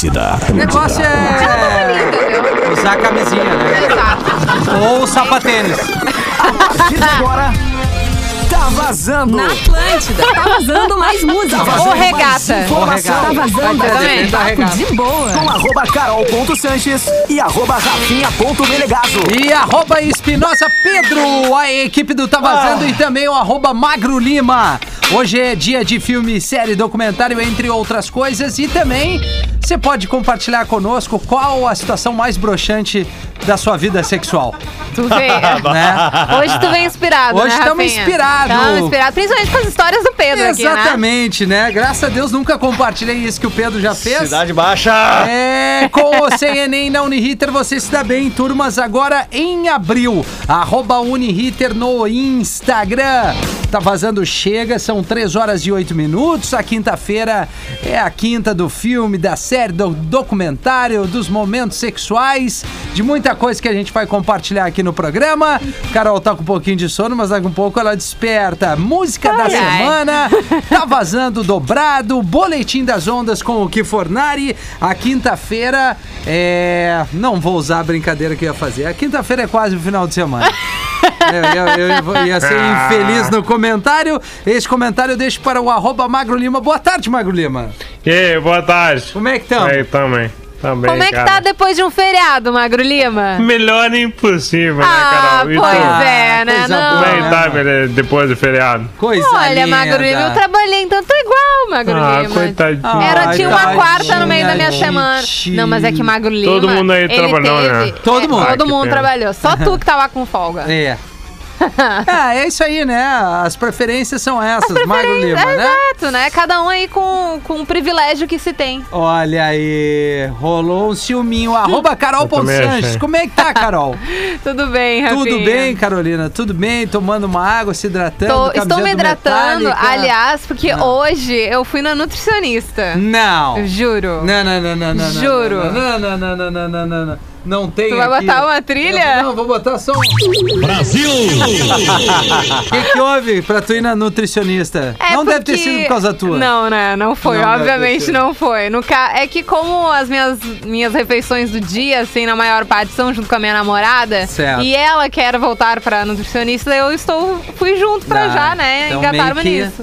Atlântida. O negócio é usar camisinha, né? Exato. Ou sapatênis. Agora, tá vazando. Na Atlântida, tá vazando mais música. Tá vazando regata. informação. Tá vazando papo regata. de boa. Com arroba carol.sanches e arroba rafinha.melegazo. E arroba Espinosa Pedro, a equipe do Tá Vazando e também o arroba Magro Lima. Hoje é dia de filme, série, documentário, entre outras coisas. E também você pode compartilhar conosco qual a situação mais broxante da sua vida sexual. Tu vê. Né? Hoje tu vem inspirado, Hoje né, tamo Rafinha? inspirado. Tamo inspirado, principalmente com as histórias do Pedro aqui, né? Exatamente, né? Graças a Deus nunca compartilhei isso que o Pedro já fez. Cidade Baixa! É, com ou sem Enem na Uniriter você se dá bem, turmas, agora em abril. Arroba Uniriter no Instagram. Tá vazando, chega, são 3 horas e 8 minutos. A quinta-feira é a quinta do filme, da série, do documentário, dos momentos sexuais, de muita coisa que a gente vai compartilhar aqui no programa. Carol tá com um pouquinho de sono, mas daqui a um pouco ela desperta. Música da Ai, ai. semana. Tá vazando dobrado, boletim das ondas com o Kifornari. A quinta-feira é. Não vou usar a brincadeira que eu ia fazer. A quinta-feira é quase o final de semana. Eu, eu- eu ia ser infeliz no comentário. Esse comentário eu deixo para o arroba Magro Lima. Boa tarde, Magro Lima. E aí, boa tarde. Como é que estamos? Aí, também. Também, Como é que cara. tá depois de um feriado, Magro Lima? Melhor impossível, Ah, né, Carol? Pois tu? é, né? Não. Como é que né, tá, velho, depois do feriado? Coisa Olha, linda. Magro Lima, eu trabalhei, então tô igual, Magro Ah, Lima. coitadinho. Era, Ai, tinha uma quarta no meio da minha semana. Não, mas é que Magro Lima. Todo mundo aí trabalhou, teve- né? Todo é, mundo. Ah, Todo mundo pena. trabalhou. Só tu que tava com folga. É. ah, é isso aí, né? As preferências são essas, Magro Lima, É, né? Exato, né? Cada um aí com, com o privilégio que se tem. Olha aí, rolou um ciúminho. Arroba Carol Ponsanches. Como é que tá, Carol? Tudo bem, Rafinha? Tudo bem, Carolina? Tudo bem? Tomando uma água, se hidratando? Tô- estou me do hidratando, Metallica? aliás, porque Não. hoje eu fui na nutricionista. Não. Juro. Não, não, não, não, não. não, Juro. Não, não, não, não, não, não, não, não. Não tem Tu vai aqui. botar uma trilha? Não, vou botar só um... O que que houve pra tu ir na nutricionista? É não deve ter porque- sido por causa tua. Não, né? Não foi. Não Obviamente não foi. No ca... É que como as minhas, minhas refeições do dia, assim, na maior parte, são junto com a minha namorada. Certo. E ela quer voltar pra nutricionista, eu estou. fui junto pra Ah, já, né? então que- nisso.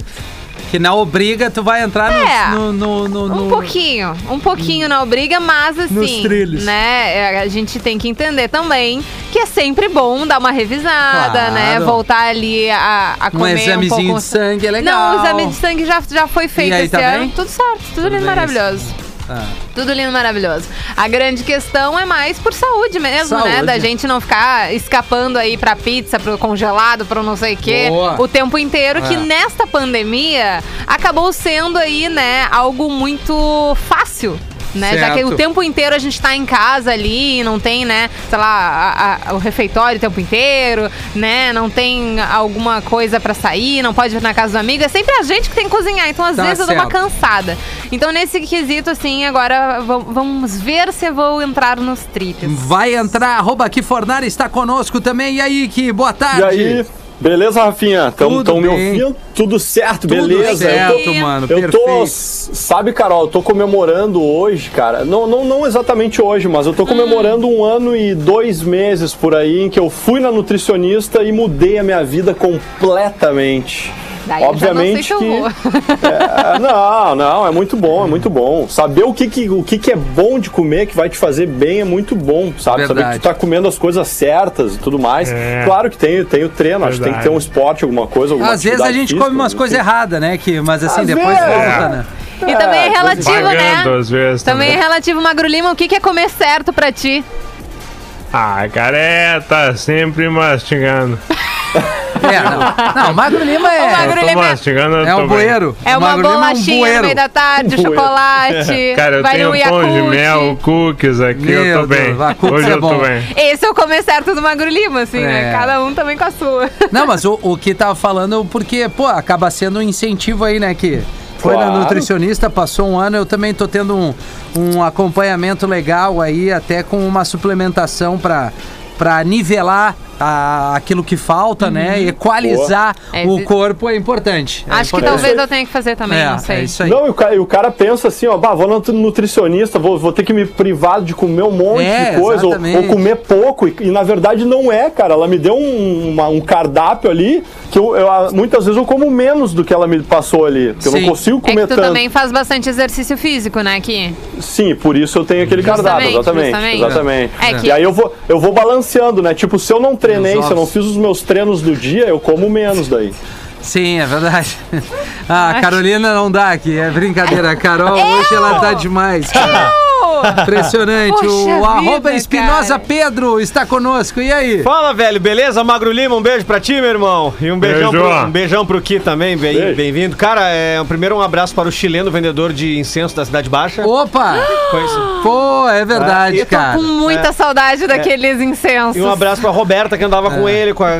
Que na obriga tu vai entrar no- É. no, no, no, Um no- pouquinho, um pouquinho na briga, mas assim, Nos trilhos. né, é, a gente tem que entender também que é sempre bom dar uma revisada, Claro. né, voltar ali a, a Um comer um examezinho pouco... de sangue é legal. Não, o exame de sangue já, já foi feito aí, esse tá ano. bem? Tudo certo, tudo, lindo, bem, maravilhoso. Ah. Tudo lindo, maravilhoso. A grande questão é mais por saúde mesmo, né? Saúde. Da gente não ficar escapando aí pra pizza, pro congelado, pro não sei o quê, Boa. o tempo inteiro, que É. nesta pandemia acabou sendo aí, né, algo muito fácil. Né? Já que Certo. o tempo inteiro a gente tá em casa ali, não tem, né, sei lá, a- a- o refeitório o tempo inteiro, né? Não tem alguma coisa pra sair, não pode ir na casa do amigo. É sempre a gente que tem que cozinhar, então às Tá vezes eu dou uma certo. cansada. Então, nesse quesito, assim, agora va- vamos ver se eu vou entrar nos trilhos. Vai entrar, arroba aqui Fornari está conosco também. E aí, que boa tarde. E aí, beleza, Rafinha? Tudo Tão, tão me ouvindo? Tudo certo, Tudo beleza? certo, eu tô, mano, eu perfeito. tô, sabe, Carol, eu tô comemorando hoje, cara. Não, não, não exatamente hoje, mas eu tô comemorando um ano e dois meses por aí em que eu fui na nutricionista e mudei a minha vida completamente. Daí eu já não sei se eu vou. É, não, não, é muito bom, é muito bom. Saber o que, que, o que, que é bom de comer, que vai te fazer bem, é muito bom, sabe? Saber Verdade. que tu tá comendo as coisas certas e tudo mais. É. Claro que tem, tem o treino, acho que tem que ter um esporte, alguma coisa, alguma Às vezes a gente física, come umas coisas erradas, né? Que, mas assim, Às depois vezes. volta, né? E também é É, relativo, né? Às vezes Também é também. relativo, Magro Lima, o que que é comer certo pra ti? Ah, cara, é, tá sempre mastigando. É, não. Não, Magro Lima é. Ô, Magro tô Lima é- É tô um bueiro. É O uma Magro Lima bolachinha no meio da tarde, Um chocolate, Cara, eu vai tenho no um pão de mel, cookies aqui, Meu eu tô bem. Deus, Hoje é eu tô bom. bem. Esse é o comer certo do Magro Lima, assim, É. né? Cada um também com a sua. Não, mas o, o que tava falando, porque, pô, acaba sendo um incentivo aí, né? Que foi na Claro. nutricionista, passou um ano, eu também tô tendo um, um acompanhamento legal aí, até com uma suplementação pra nivelar a- aquilo que falta, né? Equalizar É, o corpo é importante. É Acho que importante. talvez eu tenha que fazer também, é, não sei. é isso aí. Não, e o cara, e o cara pensa assim, ó, bah, vou no nutricionista, vou, vou ter que me privar de comer um monte É, de coisa, ou, ou comer pouco, e, e na verdade não é, cara. Ela me deu um, uma- um cardápio ali que eu, eu, muitas vezes eu como menos do que ela me passou ali, porque eu Sim. não consigo É que comer tu tanto. também faz bastante exercício físico, né, aqui? Sim, por isso eu tenho aquele cardápio, Justamente, exatamente. justamente. Exatamente. É que- E aí eu vou, eu vou balanceando, né? Tipo, se eu não treinei, se eu não fiz os meus treinos do dia, eu como menos daí. Sim, é verdade. Ah, a Carolina não dá aqui, é brincadeira. A Carol, hoje ela tá demais. cara. Impressionante. Poxa o vida, arroba Espinosa cara. Pedro está conosco. E aí? Fala, velho, beleza? Magro Lima, um beijo pra ti, meu irmão. E um beijão, Beijo. pro, um beijão pro Ki também, bem- bem-vindo. Cara, é, primeiro um abraço para o chileno vendedor de incenso da Cidade Baixa. Opa! Conhece- Pô, é verdade, Ah, cara. Com muita saudade daqueles incensos. E um abraço pra Roberta que andava com ele, com a...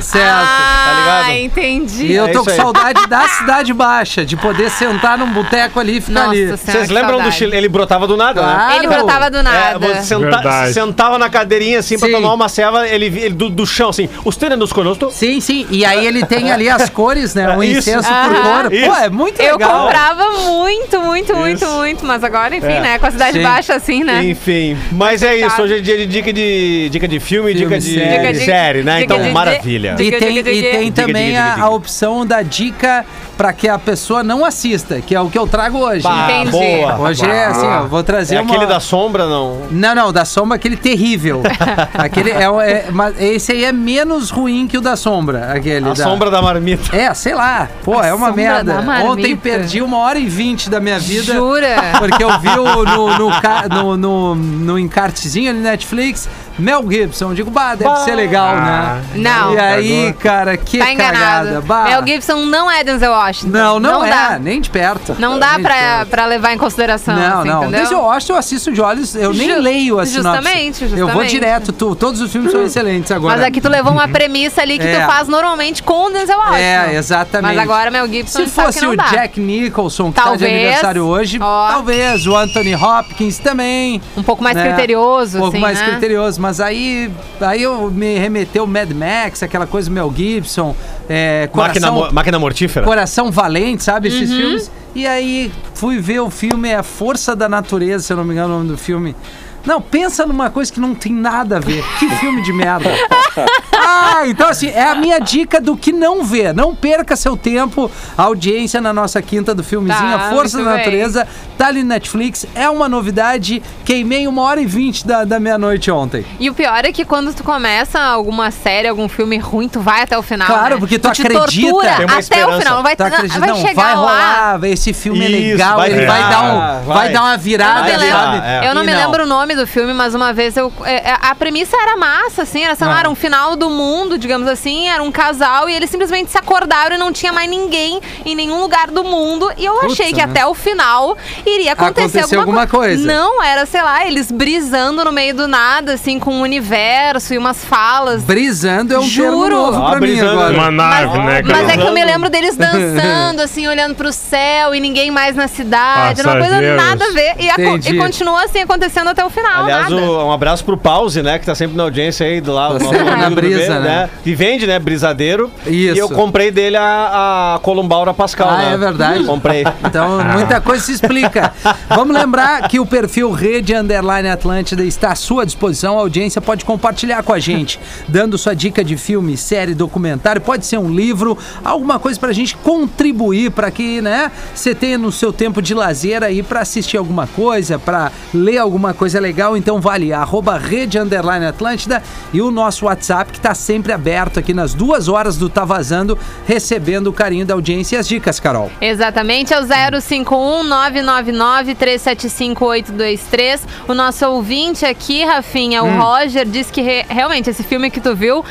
Certo. Ah, tá ligado? entendi. E eu É tô com aí. saudade da Cidade Baixa, de poder sentar num boteco ali e ficar Nossa ali. Vocês lembram do saudade. chileno? Ele brotava do nada, né? Claro. Ele brotava do É, nada. você senta- Verdade. sentava na cadeirinha assim pra Sim. tomar uma ceva, ele, vi- ele do, do chão assim, os treinos conosco. Sim, sim. E aí ele tem ali as cores, né? Um É, isso. incenso por Aham. cor. Pô, Isso. é muito Eu legal. comprava muito, muito, muito, Isso. muito. Mas agora, enfim, É. né? Com a cidade Sim. baixa assim, né? Enfim, mas é isso. Hoje é dia de dica de dica de filme, Filme, dica de Dica de- série, né? dica Então, de- maravilha. E Dica, tem, dica, e tem Dica, também dica, a, dica. a opção da dica pra que a pessoa não assista, que é o que eu trago hoje. Bah, Entendi. boa. Hoje é assim, ó, vou trazer É uma... aquele da sombra, não. Não, não, da sombra aquele terrível. aquele é, é- mas esse aí é menos ruim que o da sombra, aquele A da... sombra da marmita. É, sei lá. Pô, A é uma sombra merda. da marmita. Ontem perdi uma hora e vinte da minha vida. Jura? Porque eu vi o- no, no, no, no, no encartezinho ali Netflix, Mel Gibson. Eu digo, bah, deve ser legal, né? Não. E aí, cara, que Tá cagada. Bah. Mel Gibson não é Denzel Washington. Não, não, é, dá. nem de perto. Não dá pra, perto. pra levar em consideração, Não, assim, não. entendeu? Eu Washington eu assisto de olhos, eu nem Ju- leio a sinopse. justamente, Eu vou justamente. direto, tu- todos os filmes são excelentes agora. Mas aqui tu levou uma premissa ali que É. tu faz normalmente com o Denzel Washington. É, exatamente. Mas agora Mel Gibson Se fosse que não o dá. Jack Nicholson, que tá de Talvez. aniversário hoje, Ó. talvez. O Anthony Hopkins também. Um pouco mais né? criterioso, Um pouco assim, mais né? criterioso. Mas aí, aí eu me remeteu Mad Max, aquela coisa Mel Gibson, é, Máquina, Coração, mo- máquina mortífera. Coração Valente, sabe? Esses Uhum. filmes. E aí fui ver o filme, é A Força da Natureza, se eu não me engano o nome do filme. Não, pensa numa coisa que não tem nada a ver. Que filme de merda. Ah, então assim, é a minha dica do que não ver. Não perca seu tempo. A audiência na nossa quinta do filmezinho, Tá, A Força da muito bem. Natureza, tá ali no Netflix. É uma novidade. Queimei uma hora e vinte da, da meia-noite ontem. E o pior é que quando tu começa alguma série, algum filme ruim, tu vai até o final. Claro, né? porque tu te acredita. tortura Tem uma até esperança. o final. Não vai, Tá não, acreditando? vai Não, chegar vai lá. rolar, esse filme é Isso, legal, vai ele vai virar, dar, um, vai. vai. dar uma Eu não, virada, me Vai lembro, é. não E me lembro o nome do filme, mas uma vez eu. é, é, a premissa era massa, assim, era, sei lá, Ah. era um final do mundo, digamos assim, era um casal e eles simplesmente se acordaram e não tinha mais ninguém em nenhum lugar do mundo. E eu Putz, achei que né? até o final iria acontecer Aconteceu alguma, alguma coisa. Não, era, sei lá, eles brisando no meio do nada, assim, com o universo e umas falas. Brisando é um Juro. novo Ah, pra mim agora. Uma nave, né, cara? Mas é que eu me lembro deles dançando, assim, olhando pro céu e ninguém mais na cidade. Era uma coisa nada a ver. E, e continua assim acontecendo até o final. Aliás, nada. o- um abraço pro Pause, né? Que tá sempre na audiência aí do lado. Tá na brisa, bebê, né? E vende, né? Brisadeiro. Isso. E eu comprei dele a, a Columbaura Pascal. Ah, né? é verdade. Comprei. Então, muita coisa se explica. Vamos lembrar que o perfil Rede Underline Atlântida está à sua disposição. A audiência pode compartilhar com a gente, dando sua dica de filme, série, documentário. Pode ser um livro, alguma coisa pra gente contribuir para que, né, você tenha no seu tempo de lazer aí para assistir alguma coisa, para ler alguma coisa legal. Então, vale arroba Rede Underline Atlântida e o nosso WhatsApp que está sempre aberto aqui nas duas horas do Tá Vazando, recebendo o carinho da audiência e as dicas, Carol. Exatamente, é o 051 999 375 823. O nosso ouvinte aqui, Rafinha, Hum. o Roger, disse que re- realmente esse filme que tu viu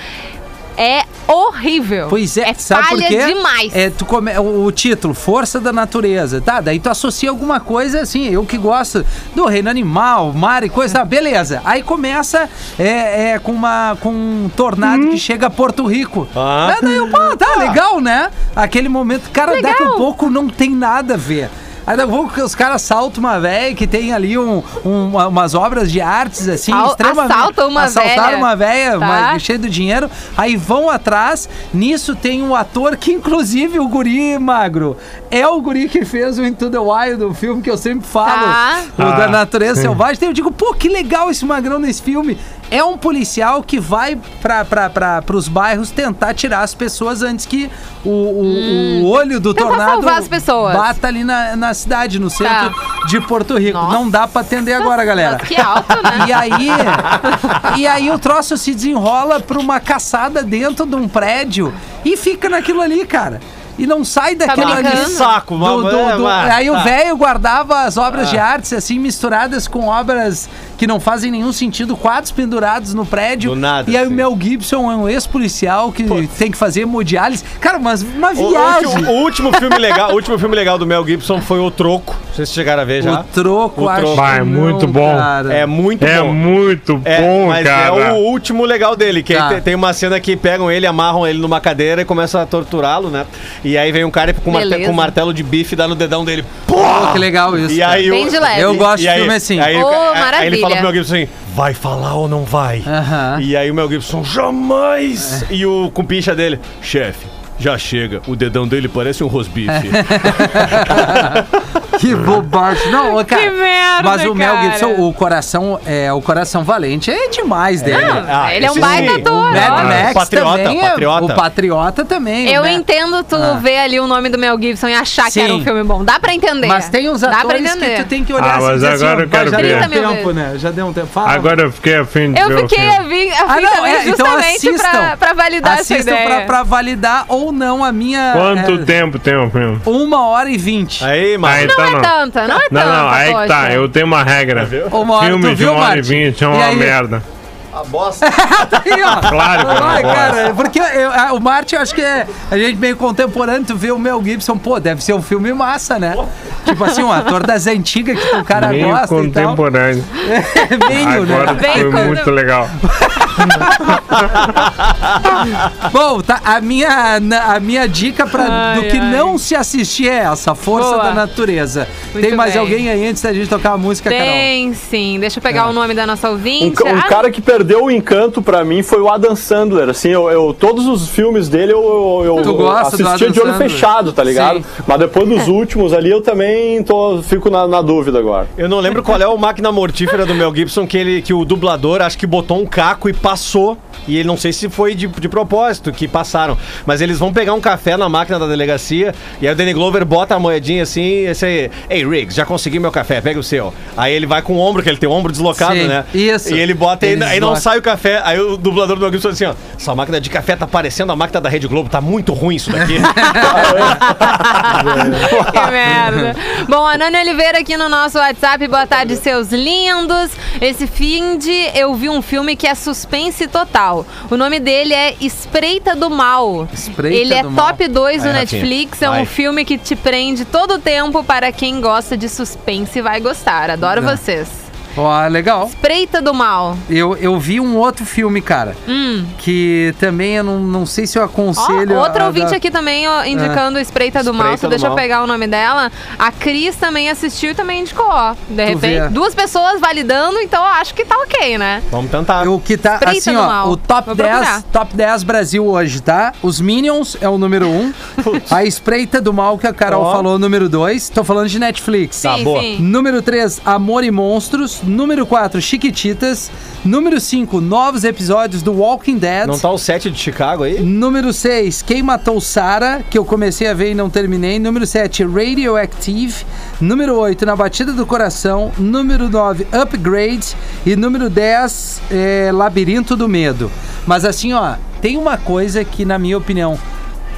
é horrível. Pois é, é sabe por quê? demais. É, tu come, o, o título, Força da Natureza, tá? Daí tu associa alguma coisa assim, eu que gosto do reino animal, mar e coisa, tá? beleza. Aí começa é, é, com, uma, com um tornado que chega a Porto Rico. Ah. É, daí eu, pô, tá legal, né? Aquele momento, cara, daqui a Legal. pouco não tem nada a ver. Aí daqui a pouco os caras assaltam uma velha que tem ali um, um- uma- umas obras de artes, assim, Al- extremamente. assaltam uma Assaltaram velha. uma velha, Tá. uma- cheia do dinheiro. Aí vão atrás. Nisso tem um ator que, inclusive, o guri magro. É o guri que fez o Into the Wild, o filme que eu sempre falo. Tá. O Ah, da natureza sim. selvagem. Então eu digo, pô, que legal esse magrão nesse filme. É um policial que vai para os bairros tentar tirar as pessoas antes que o, o- o olho do Tentar tornado salvar as pessoas. bata ali na, na cidade, no centro Tá. de Porto Rico. Nossa. Não dá para atender agora, galera. Mas que alto, né? E aí, e aí o troço se desenrola pra uma caçada dentro de um prédio e fica naquilo ali, cara. E não sai daquilo ali. brincando? Que saco, mano. do- É, do- aí o tá. velho guardava as obras de artes assim misturadas com obras que não fazem nenhum sentido, quadros pendurados no prédio. Do nada, E aí o sim. Mel Gibson é um ex-policial que tem que fazer hemodiálise. Cara, mas uma O, viagem. último, o último filme legal, o último filme legal do Mel Gibson foi O Troco. Não sei se vocês chegaram a ver já. O troco, O acho troco. não, muito bom. cara. É muito É bom. muito É, bom, mas cara. é o último legal dele, que Tá. aí te- tem uma cena que pegam ele, amarram ele numa cadeira e começam a torturá-lo, né? E aí vem um cara com, marte- com um martelo de bife e dá no dedão dele. Pô, que legal isso. E aí Bem o- de leve. Eu gosto E de aí, filme assim. aí, o Ô, ca- aí ele maravilha. Fala pro Mel Gibson assim: vai falar ou não vai? Aham. E aí o Mel Gibson, jamais! E o cumpicha dele, chefe, já chega. O dedão dele parece um rosbife. Que bobagem. Não, cara. Que merda, Mas o Mel cara. Gibson, o coração, é, o coração valente é demais dele. Ah, ele é um esse baita sim. ator. O Mad ó. Max Patriota, também é- Patriota. O Patriota também. Eu né? entendo tu Ah. ver ali o nome do Mel Gibson e achar Sim. que era um filme bom. Dá pra entender. Mas tem uns Dá pra atores que entender. tu tem que olhar Ah, assim, mas assim, agora ó, eu quero já ver. deu um 30 mil tempo, né? Já deu um tempo. Fala. Agora eu fiquei afim de Eu o fiquei filme. a vir, a Ah, fim não, também é, então justamente assistam. pra, pra validar essa Assistam ideia. pra, pra validar ou não a minha... Quanto é, tempo tem o filme? Uma hora e vinte. Aí, mas. Aí Não tá é não. tanta, não é Não, tanta, não, aí que poxa. tá. Eu tenho uma regra. Uma hora, Filme de viu, uma hora e Martin? vinte é uma merda. A bosta. Aí, ó. Claro que é uma Ai, bosta. cara, porque eu- a- o Martin, eu acho que é a gente meio contemporâneo, tu vê o Mel Gibson, pô, deve ser um filme massa, né? Tipo assim, um ator das antigas que o cara Meio gosta contemporâneo. e tal. Meio, Agora né? Bem foi contem- muito legal. Bom, tá, a minha, a minha dica pra, Ai, do que ai. não se assistir é essa, Força Boa. da Natureza. Muito Tem mais bem. alguém aí antes da gente tocar a música, Carol? Tem sim. Deixa eu pegar Ah. o nome da nossa Um, ouvinte. ca- um Ah, cara que perdeu o encanto pra mim foi o Adam Sandler. Assim, eu, eu- todos os filmes dele eu, eu, eu assistia de olho fechado, tá ligado? Sim. Mas depois dos últimos ali eu também tô, fico na, na dúvida agora. Eu não lembro qual é o máquina mortífera do Mel Gibson que, ele, que o dublador acho que botou um caco e passou. E ele não sei se foi de, de propósito que passaram. Mas eles vão pegar um café na máquina da delegacia. E aí o Danny Glover bota a moedinha assim. Esse aí, Ei, Riggs, já consegui meu café, pega o seu. Aí ele vai com o ombro, que ele tem o ombro deslocado, Sim, né? isso. E ele bota e aí não sai o café. Aí o dublador do Mel Gibson assim: ó, essa máquina de café tá parecendo a máquina da Rede Globo, tá muito ruim isso daqui. Que merda. Bom, a Nani Oliveira aqui no nosso WhatsApp. Boa tarde, seus lindos. Esse fim de eu vi um filme que é suspense total. O nome dele é Espreita do Mal. Espreita Ele é do Mal. top 2 no Vai, Rafinha. Netflix. É Vai. um filme que te prende todo o tempo. Para quem gosta de suspense, vai gostar. Adoro É. vocês. Ó, legal. Espreita do Mal. Eu, eu vi um outro filme, cara, Hum. que também eu não, não sei se eu Ó, aconselho. outra a- ouvinte a- aqui também ó, indicando Espreita do Mal. Espreita Só do deixa eu Mal. pegar o nome dela. A Cris também assistiu e também indicou, ó. De repente, vê. duas pessoas validando, então eu acho que tá ok, né? Vamos tentar. O que tá, Espreita assim, do ó, Mal. o top Vou 10, procurar. top 10 Brasil hoje, tá? Os Minions é o número 1. a Espreita do Mal, que a Carol Ó. falou, número 2. Tô falando de Netflix. Tá, boa. Número 3, Amor e Monstros. Número 4, Chiquititas. Número 5, novos episódios do Walking Dead. Não tá o 7 de Chicago aí? Número 6, Quem Matou Sarah, que eu comecei a ver e não terminei. Número 7, Radioactive. Número 8, Na Batida do Coração. Número 9, Upgrade. E número 10, é, Labirinto do Medo. Mas assim, ó, tem uma coisa que, na minha opinião,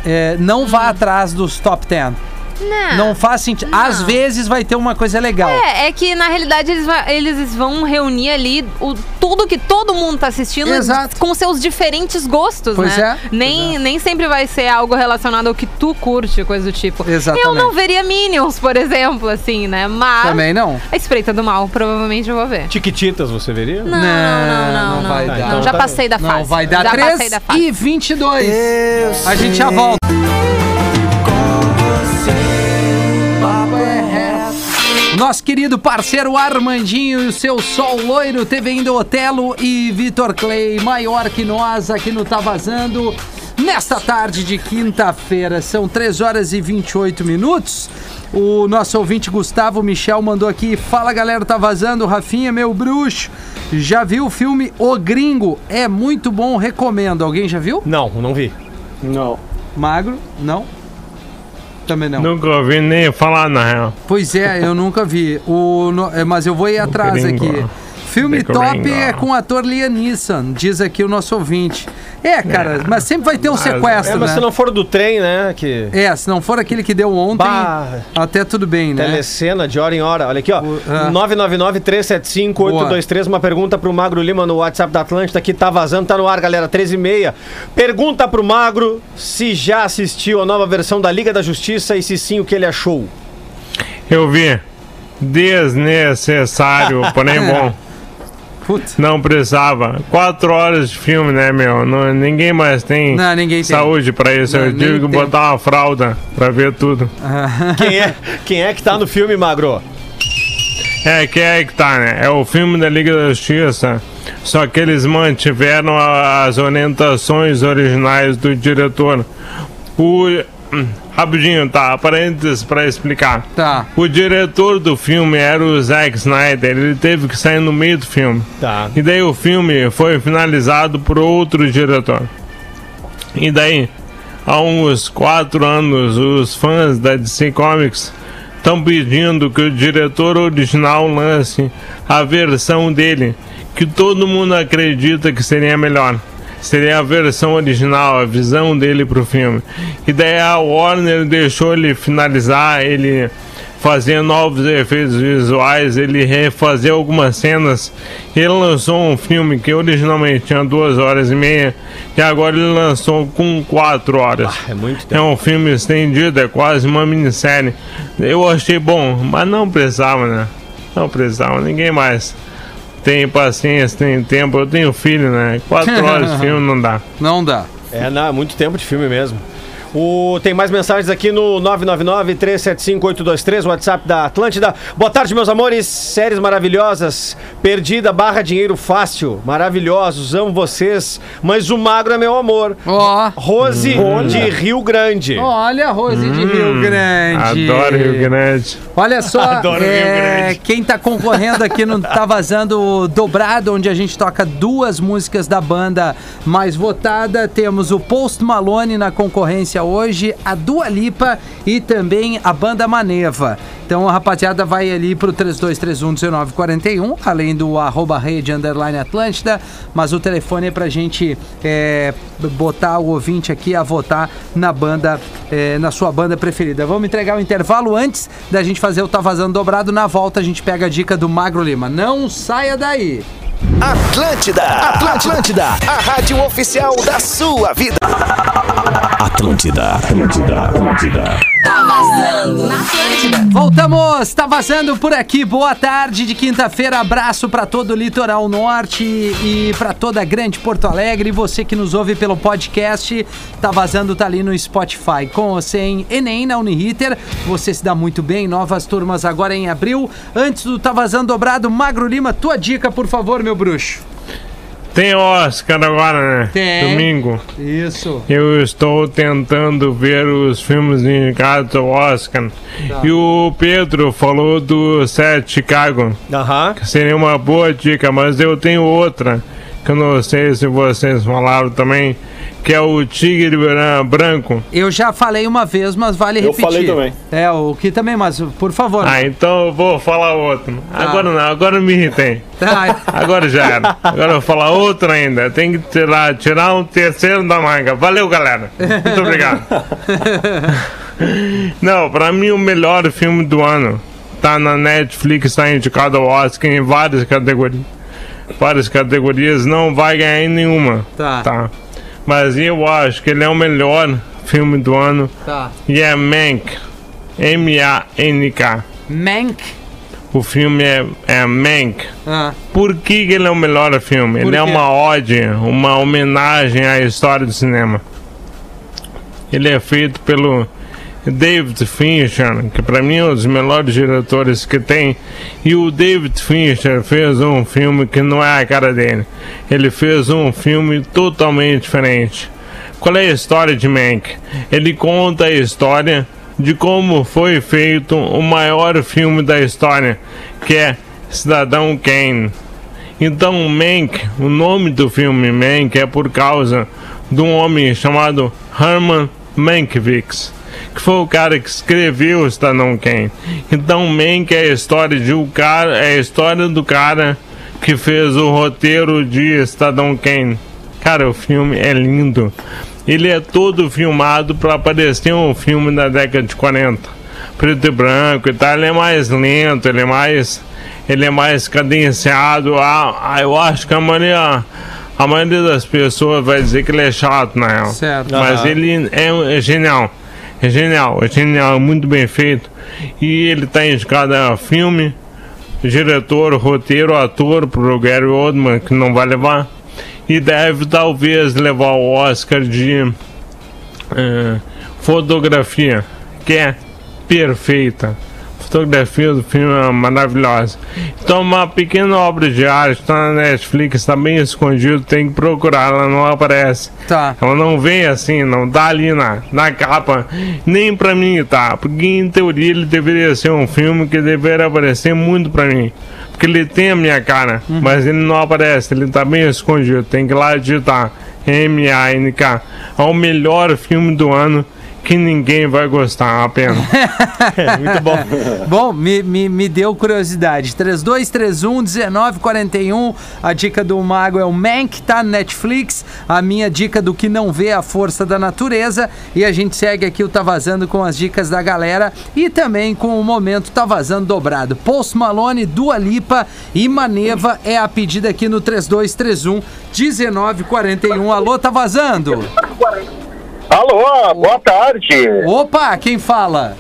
é, não vá atrás dos top 10. Não. Não faz sentido. Às vezes vai ter uma coisa legal. É, é que na realidade eles, eles vão reunir ali o, tudo que todo mundo tá assistindo Exato. com seus diferentes gostos, Pois né? é, Nem, nem sempre vai ser algo relacionado ao que tu curte, coisa do tipo. Exatamente. Eu não veria Minions, por exemplo, assim, né? Mas Também não. a Espreita do Mal, provavelmente eu vou ver. Tiquititas, você veria? Não, não, não, não. não vai não, dar. Não, já passei da fase. Não, vai dar já 3 passei da fase. e 22. A gente já volta. Nosso querido parceiro Armandinho e o seu sol loiro, TV indo Otelo e Vitor Clay, maior que nós aqui no Tá Vazando. Nesta tarde de quinta-feira, são 3 horas e 28 minutos. O nosso ouvinte Gustavo Michel mandou aqui: Fala galera, tá vazando. Rafinha, meu bruxo. Já viu o filme O Gringo? É muito bom, recomendo. Alguém já viu? Não, não vi. Não. Magro? Não? Também não. Nunca ouvi nem falar, na real. Pois é, eu nunca vi. O, no- é, mas eu vou ir atrás aqui. Filme The top Gringo. é com o ator Liam Neeson, diz aqui o nosso ouvinte. É, cara, mas sempre vai ter um sequestro, É, mas né? se não for do trem, né? Que. É, se não for aquele que deu ontem, Bah. até tudo bem, né? Telecena de hora em hora. Olha aqui, ó. O- ah. 999-375-823. Uma pergunta pro Magro Lima no WhatsApp da Atlântida que tá vazando, tá no ar, galera. 13 e meia. Pergunta pro Magro se já assistiu a nova versão da Liga da Justiça e se sim, o que ele achou. Eu vi. Desnecessário, porém bom. Putz. Não precisava. Quatro horas de filme, né, meu? Não, ninguém mais tem Não, ninguém tem. saúde pra isso. Não, Eu tive que tem. botar uma fralda pra ver tudo. Quem é, quem é que tá no filme, Magro? É, que é que tá, né? É o filme da Liga da Justiça. Só que eles mantiveram as orientações originais do diretor. O. Rapidinho, tá? Parênteses pra explicar. Tá. O diretor do filme era o Zack Snyder. Ele teve que sair no meio do filme. Tá. E daí o filme foi finalizado por outro diretor. E daí, há uns quatro anos, os fãs da DC Comics estão pedindo que o diretor original lance a versão dele, que todo mundo acredita que seria melhor. Seria a versão original, a visão dele pro filme. E daí a Warner deixou ele finalizar, ele fazer novos efeitos visuais, ele refazer algumas cenas. Ele lançou um filme que originalmente tinha duas horas e meia e agora ele lançou com quatro horas. É muito É tempo. um filme estendido, é quase uma minissérie. Eu achei bom, mas não precisava, né? Não precisava, ninguém mais. Tem paciência, tem tempo. Eu tenho filho, né? Quatro horas de filme não dá. Não dá. É, não, é muito tempo de filme mesmo. O, tem mais mensagens aqui no 999-375-823, WhatsApp da Atlântida. Boa tarde, meus amores. Séries maravilhosas. Perdida barra dinheiro fácil. Maravilhosos. Amo vocês. Mas o magro é meu amor. Ó. Rose de Rio Grande. Olha Rose de Rio Grande. Adoro Rio Grande. Olha só, Adoro Rio é, Grande. quem tá concorrendo aqui no Tá Vazando Dobrado, onde a gente toca duas músicas da banda mais votada. Temos o Post Malone na concorrência hoje, a Dua Lipa e também a banda Maneva. Então a rapaziada vai ali pro 32311941, além do arroba rede underline Atlântida, mas o telefone é pra gente é, botar o ouvinte aqui a votar na banda, é, na sua banda preferida. Vamos entregar o intervalo antes da gente fazer o Tá Vazando Dobrado. Na volta a gente pega a dica do Magro Lima. Não saia daí! Atlântida, Atlântida, a rádio oficial da sua vida. Atlântida, Atlântida, Atlântida. Voltamos, tá vazando por aqui. Boa tarde de quinta-feira. Abraço pra todo o litoral norte e pra toda a grande Porto Alegre. E você que nos ouve pelo podcast, tá vazando, tá ali no Spotify. Com ou sem Enem na Uniriter, você se dá muito bem. Novas turmas agora em abril. Antes do Tá Vazando Dobrado, Magro Lima, tua dica, por favor, meu bruxo. Tem Oscar agora, né? Tem. Domingo. Isso. Eu estou tentando ver os filmes indicados ao Oscar. E o Pedro falou do Set Chicago. Aham. que Seria uma boa dica, mas eu tenho outra. Que eu não sei se vocês falaram também. Que é o Tigre Bran- Branco. Eu já falei uma vez, mas vale Eu repetir. falei também. É, o que também, mas por favor. Ah, então eu vou falar outro. Agora não, agora eu me irritei. Tá, Agora já era. Agora eu vou falar outro ainda. Tem que tirar, tirar um terceiro da manga. Valeu, galera. Muito obrigado. Não, pra mim o melhor filme do ano tá na Netflix, tá indicado ao Oscar em várias categorias. Várias categorias, não vai ganhar em nenhuma. Tá. Tá. Mas eu acho que ele é o melhor filme do ano. tá. E é Mank. M-A-N-K. Mank. O filme é, é Mank. Ah, Por que, que ele é o melhor filme? Por Ele é quê? uma ode, uma homenagem à história do cinema. Ele é feito pelo David Fincher, que pra mim é um dos melhores diretores que tem. E o David Fincher fez um filme que não é a cara dele. Ele fez um filme totalmente diferente. Qual é a história de Mank? Ele conta a história de como foi feito o maior filme da história, que é Cidadão Kane. Então, Mank, o nome do filme Mank é por causa de um homem chamado Herman Mankiewicz, que foi o cara que escreveu o Cidadão Kane. Então, Mank é a história de um cara, é a história do cara que fez o roteiro de Cidadão Kane. Cara, o filme é lindo. Ele é todo filmado para parecer um filme da década de 40. Preto e branco e tal. Ele é mais lento, ele é mais. Ele é mais cadenciado. Ah, ah, eu acho que a maioria, a maioria das pessoas vai dizer que ele é chato, na real. Certo. Mas ele é, é genial. É genial, é genial, muito bem feito. E ele está indicado a filme, diretor, roteiro, ator pro Gary Oldman, que não vai levar. E deve talvez levar o Oscar de eh, fotografia, que é perfeita. Fotografia do filme é maravilhosa. Então, uma pequena obra de arte está na Netflix, está bem escondido, tem que procurar, ela não aparece. Tá. Ela não vem assim, não tá ali na, na capa. Nem pra mim tá. Porque em teoria ele deveria ser um filme que deveria aparecer muito pra mim. Porque ele tem a minha cara, mas ele não aparece, ele tá bem escondido. Tem que ir lá digitar M-A-N-K. É o melhor filme do ano que ninguém vai gostar, apenas. Muito bom. Bom, me, me, me deu curiosidade. 3231-1941. A dica do Mago é o Mank, tá no Netflix. A minha dica do que não vê a força da natureza. E a gente segue aqui o Tá Vazando com as dicas da galera. E também com o momento Tá Vazando dobrado. Post Malone, Dua Lipa e Maneva é a pedida aqui no 3231-1941. Alô, Tá Vazando? Alô, boa tarde. Opa, quem fala?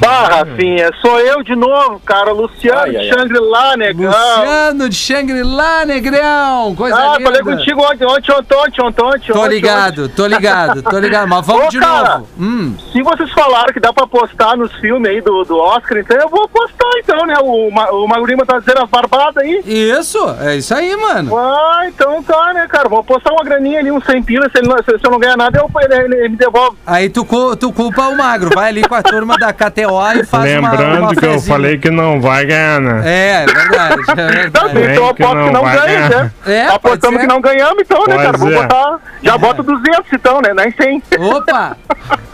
Bah, Rafinha, sou eu de novo, cara. Luciano Ai, ai, de. Shangri-La, negão. Luciano de Shangri-La, Negrão. Coisa Ah, linda. falei contigo ontem, ontem, ontem, ontem, ontem, ontem. Tô ligado, tô ligado, tô ligado. Mas vamos Ô, de cara. novo. Hum, Se vocês falaram que dá pra postar nos filmes aí do, do Oscar, então eu vou postar então, né? O, o Magro Lima tá dizendo as barbadas aí. isso, é isso aí, mano. Ah, então tá, né, cara? Vou postar uma graninha ali, uns 100 pilas. Se, ele não- se- se eu não ganhar nada, eu, ele, ele me devolve. Aí tu, tu culpa o magro. Vai ali com a turma da KTO e faz uma, Lembrando uma que eu falei que não vai ganhar, né? É, é verdade, é Então, verdade. Então eu que aposto não que não ganha, ganhar. né? É, pode Apostamos que não ganhamos, então, né, Pois cara? Vou é. botar. Já bota 200 então, né? Nem 100. Opa!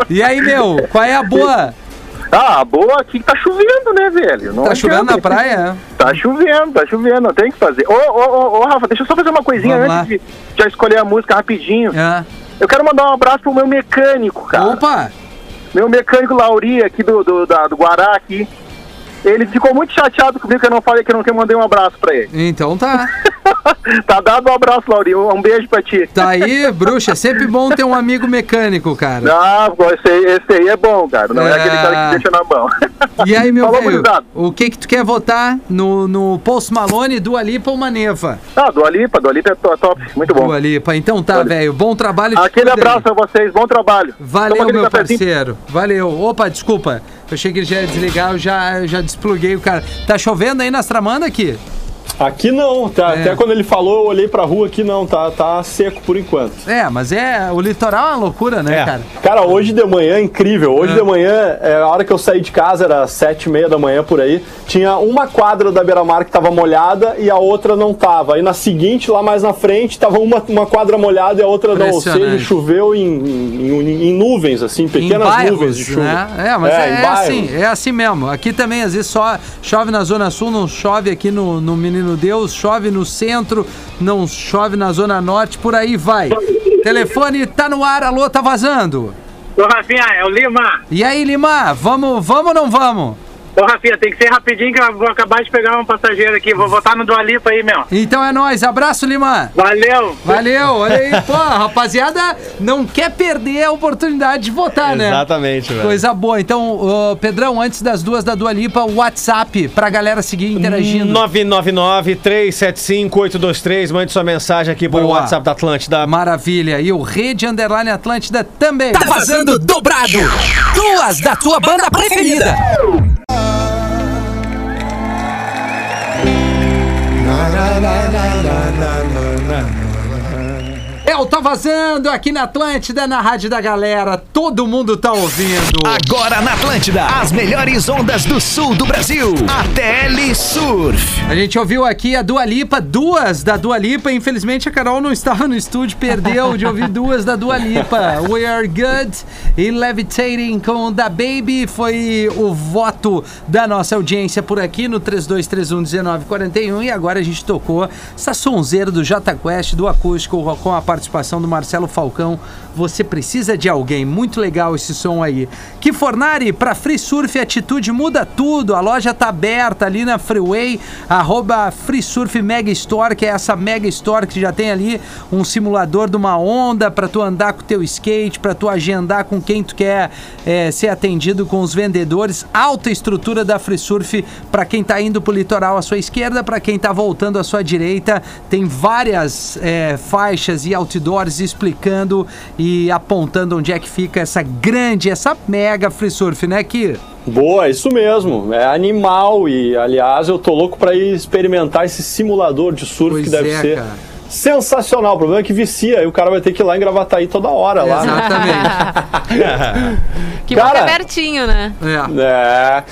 E aí, meu, qual é a boa? Ah, boa aqui que tá chovendo, né, velho? Não Tá chovendo na praia? Tá chovendo, tá chovendo, não tem o que fazer. Ô, ô, ô, ô, Rafa, deixa eu só fazer uma coisinha Vamos antes de já escolher a música rapidinho. É. Eu quero mandar um abraço pro meu mecânico, cara. Opa! Meu mecânico Lauri aqui do, do, da- do Guará aqui. Ele ficou muito chateado comigo que eu não falei que eu não mandei um abraço pra ele. Então tá. tá dado um abraço, Lauri. Um beijo pra ti. Tá aí, bruxa. É sempre bom ter um amigo mecânico, cara. Ah, esse, aí- esse aí é bom, cara. Não é, É. aquele cara que deixa na mão. E aí, meu Falou, velho, o que que tu quer votar no, no Post Malone, Dua Lipa ou Maneva? Ah, do Alipa, do Alipa é to- top. Muito bom. Dua Lipa. Então tá, Dua Lipa. velho. Bom trabalho. Aquele cuida aí. abraço a vocês, bom trabalho. Valeu, meu cafezinho. parceiro. Valeu. Opa, desculpa. Eu achei que ele já ia desligar, eu já, eu já despluguei o cara. Tá chovendo aí nas tramandas aqui? Aqui não, tá, É. até quando ele falou, eu olhei pra rua aqui, não, tá, tá seco por enquanto. É, mas é. O litoral é uma loucura, né, É. cara? Cara, hoje de manhã, incrível. Hoje É. de manhã, é, a hora que eu saí de casa, era sete e meia da manhã por aí, tinha uma quadra da beira-mar que tava molhada e a outra não tava. Aí na seguinte, lá mais na frente, tava uma, uma quadra molhada e a outra não. Ou seja, choveu em, em- em- nuvens, assim, Em pequenas bairros, nuvens de chuva. né? É, mas É, é, é assim, é assim mesmo. Aqui também, às vezes, só chove na Zona Sul, não chove aqui no, no Menino Deus, chove no centro, não chove na Zona Norte, por aí vai. Telefone tá no ar, alô, tá vazando. Ô, Rafinha, é o Lima. E aí, Lima, vamos, vamos ou não vamos? Ô, Rafinha, tem que ser rapidinho que eu vou acabar de pegar um passageiro aqui. Vou votar no Dualipa aí, meu. Então é nóis. Abraço, Lima. Valeu! Valeu, olha aí. Pô, rapaziada não quer perder a oportunidade de votar, né? Exatamente, velho. Coisa boa. Então, ô, Pedrão, antes das duas da Dua Lipa, o WhatsApp pra galera seguir interagindo. 999-375-823. Mande sua mensagem aqui por Boa. WhatsApp da Atlântida. Maravilha. E o Rede Underline Atlântida também. Tá vazando dobrado. Duas da tua banda preferida. La la la la. O Tá Vazando aqui na Atlântida, na Rádio da Galera. Todo mundo tá ouvindo. Agora na Atlântida, as melhores ondas do sul do Brasil. ATL Surf. A gente ouviu aqui a Dua Lipa, duas da Dua Lipa. Infelizmente a Carol não estava no estúdio, perdeu de ouvir duas da Dua Lipa. We Are Good e Levitating com Da Baby foi o voto da nossa audiência por aqui no 32311941 e agora a gente tocou essa sonzeira do Jota Quest, do acústico com a participação do Marcelo Falcão. Você precisa de alguém, muito legal esse som aí. Que Fornari, para Free Surf Atitude muda tudo. A loja tá aberta ali na Freeway, arroba Free Surf Mega Store, que é essa Mega Store que já tem ali um simulador de uma onda para tu andar com teu skate, para tu agendar com quem tu quer é, ser atendido com os vendedores. Alta estrutura da Free Surf para quem tá indo pro litoral à sua esquerda, para quem tá voltando à sua direita. Tem várias é, faixas e outdoors explicando e apontando onde é que fica essa grande, essa mega Free Surf, né, Ki? Boa, isso mesmo. É animal e, aliás, eu tô louco pra ir experimentar esse simulador de surf Pois que deve é, ser cara. Sensacional. O problema é que vicia, aí o cara vai ter que ir lá em Gravataí toda hora lá. Exatamente. Que bom que Cara. é pertinho, né? É. É.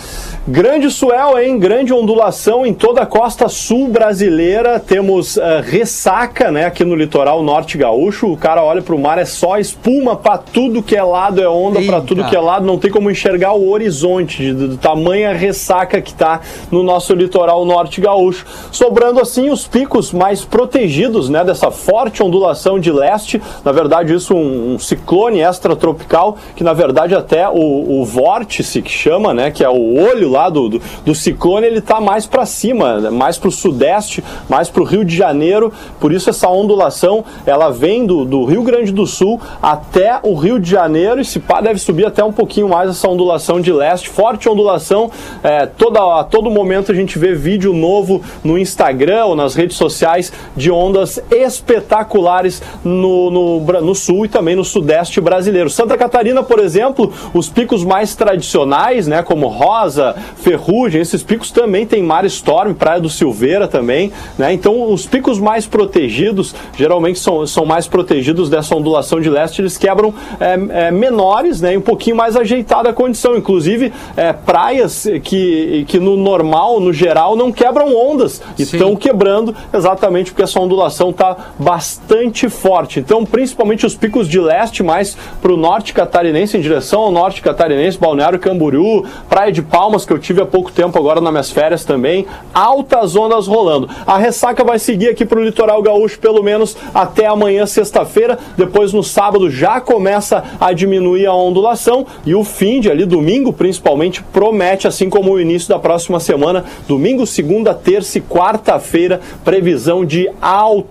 Grande swell, hein? Grande ondulação em toda a costa sul brasileira. Temos eh, ressaca, né? Aqui no litoral norte gaúcho. O cara olha pro mar, é só espuma pra tudo que é lado, é onda pra Eita. tudo que é lado. Não tem como enxergar o horizonte de, do tamanha ressaca que tá no nosso litoral norte gaúcho. Sobrando assim os picos mais protegidos, né? Dessa forte ondulação de leste. Na verdade, isso um, um ciclone extratropical, que na verdade até o, o vórtice que chama, né? Que é o olho lá do, do, do ciclone, ele tá mais para cima, mais para o sudeste, mais para o Rio de Janeiro. Por isso essa ondulação, ela vem do, do Rio Grande do Sul até o Rio de Janeiro e se pá deve subir até um pouquinho mais essa ondulação de leste. Forte ondulação, é, toda, a todo momento a gente vê vídeo novo no Instagram ou nas redes sociais de ondas espetaculares no, no, no sul e também no sudeste brasileiro. Santa Catarina, por exemplo, os picos mais tradicionais, né, como Rosa, Ferrugem, esses picos também tem Mar Storm, Praia do Silveira também, né? Então os picos mais protegidos, geralmente são, são mais protegidos dessa ondulação de leste, eles quebram é, é, menores, né? E um pouquinho mais ajeitada a condição. Inclusive, é, praias que, que no normal, no geral, não quebram ondas e estão quebrando exatamente porque essa ondulação está bastante forte. Então, principalmente os picos de leste, mais para o norte catarinense, em direção ao norte catarinense, Balneário Camboriú, Praia de Palmas, que eu tive há pouco tempo agora nas minhas férias também, altas ondas rolando. A ressaca vai seguir aqui para o litoral gaúcho pelo menos até amanhã, sexta-feira. Depois no sábado já começa a diminuir a ondulação e o fim de ali, domingo principalmente, promete, assim como o início da próxima semana, domingo, segunda, terça e quarta-feira, previsão de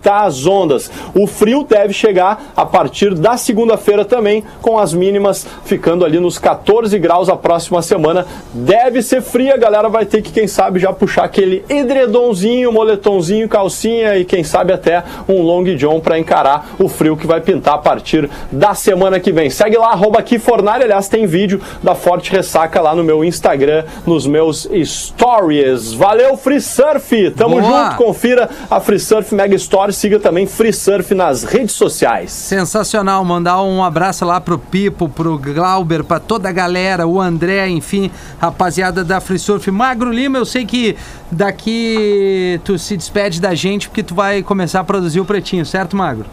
altas ondas. O frio deve chegar a partir da segunda-feira também, com as mínimas ficando ali nos 14 graus a próxima semana. Deve ser fria, a galera vai ter que, quem sabe, já puxar aquele edredomzinho, moletomzinho, calcinha e quem sabe até um long john para encarar o frio que vai pintar a partir da semana que vem. Segue lá, arroba aqui Fornari, aliás, tem vídeo da Forte Ressaca lá no meu Instagram, nos meus stories. Valeu, Free Surf! Tamo Boa! junto, confira a Free Surf Mega Store, siga também Free Surf nas redes sociais. Sensacional, mandar um abraço lá pro Pipo, pro Glauber, pra toda a galera, o André, enfim, rapaziada da Free Surf. Magro Lima, eu sei que daqui tu se despede da gente porque tu vai começar a produzir o Pretinho, certo, Magro?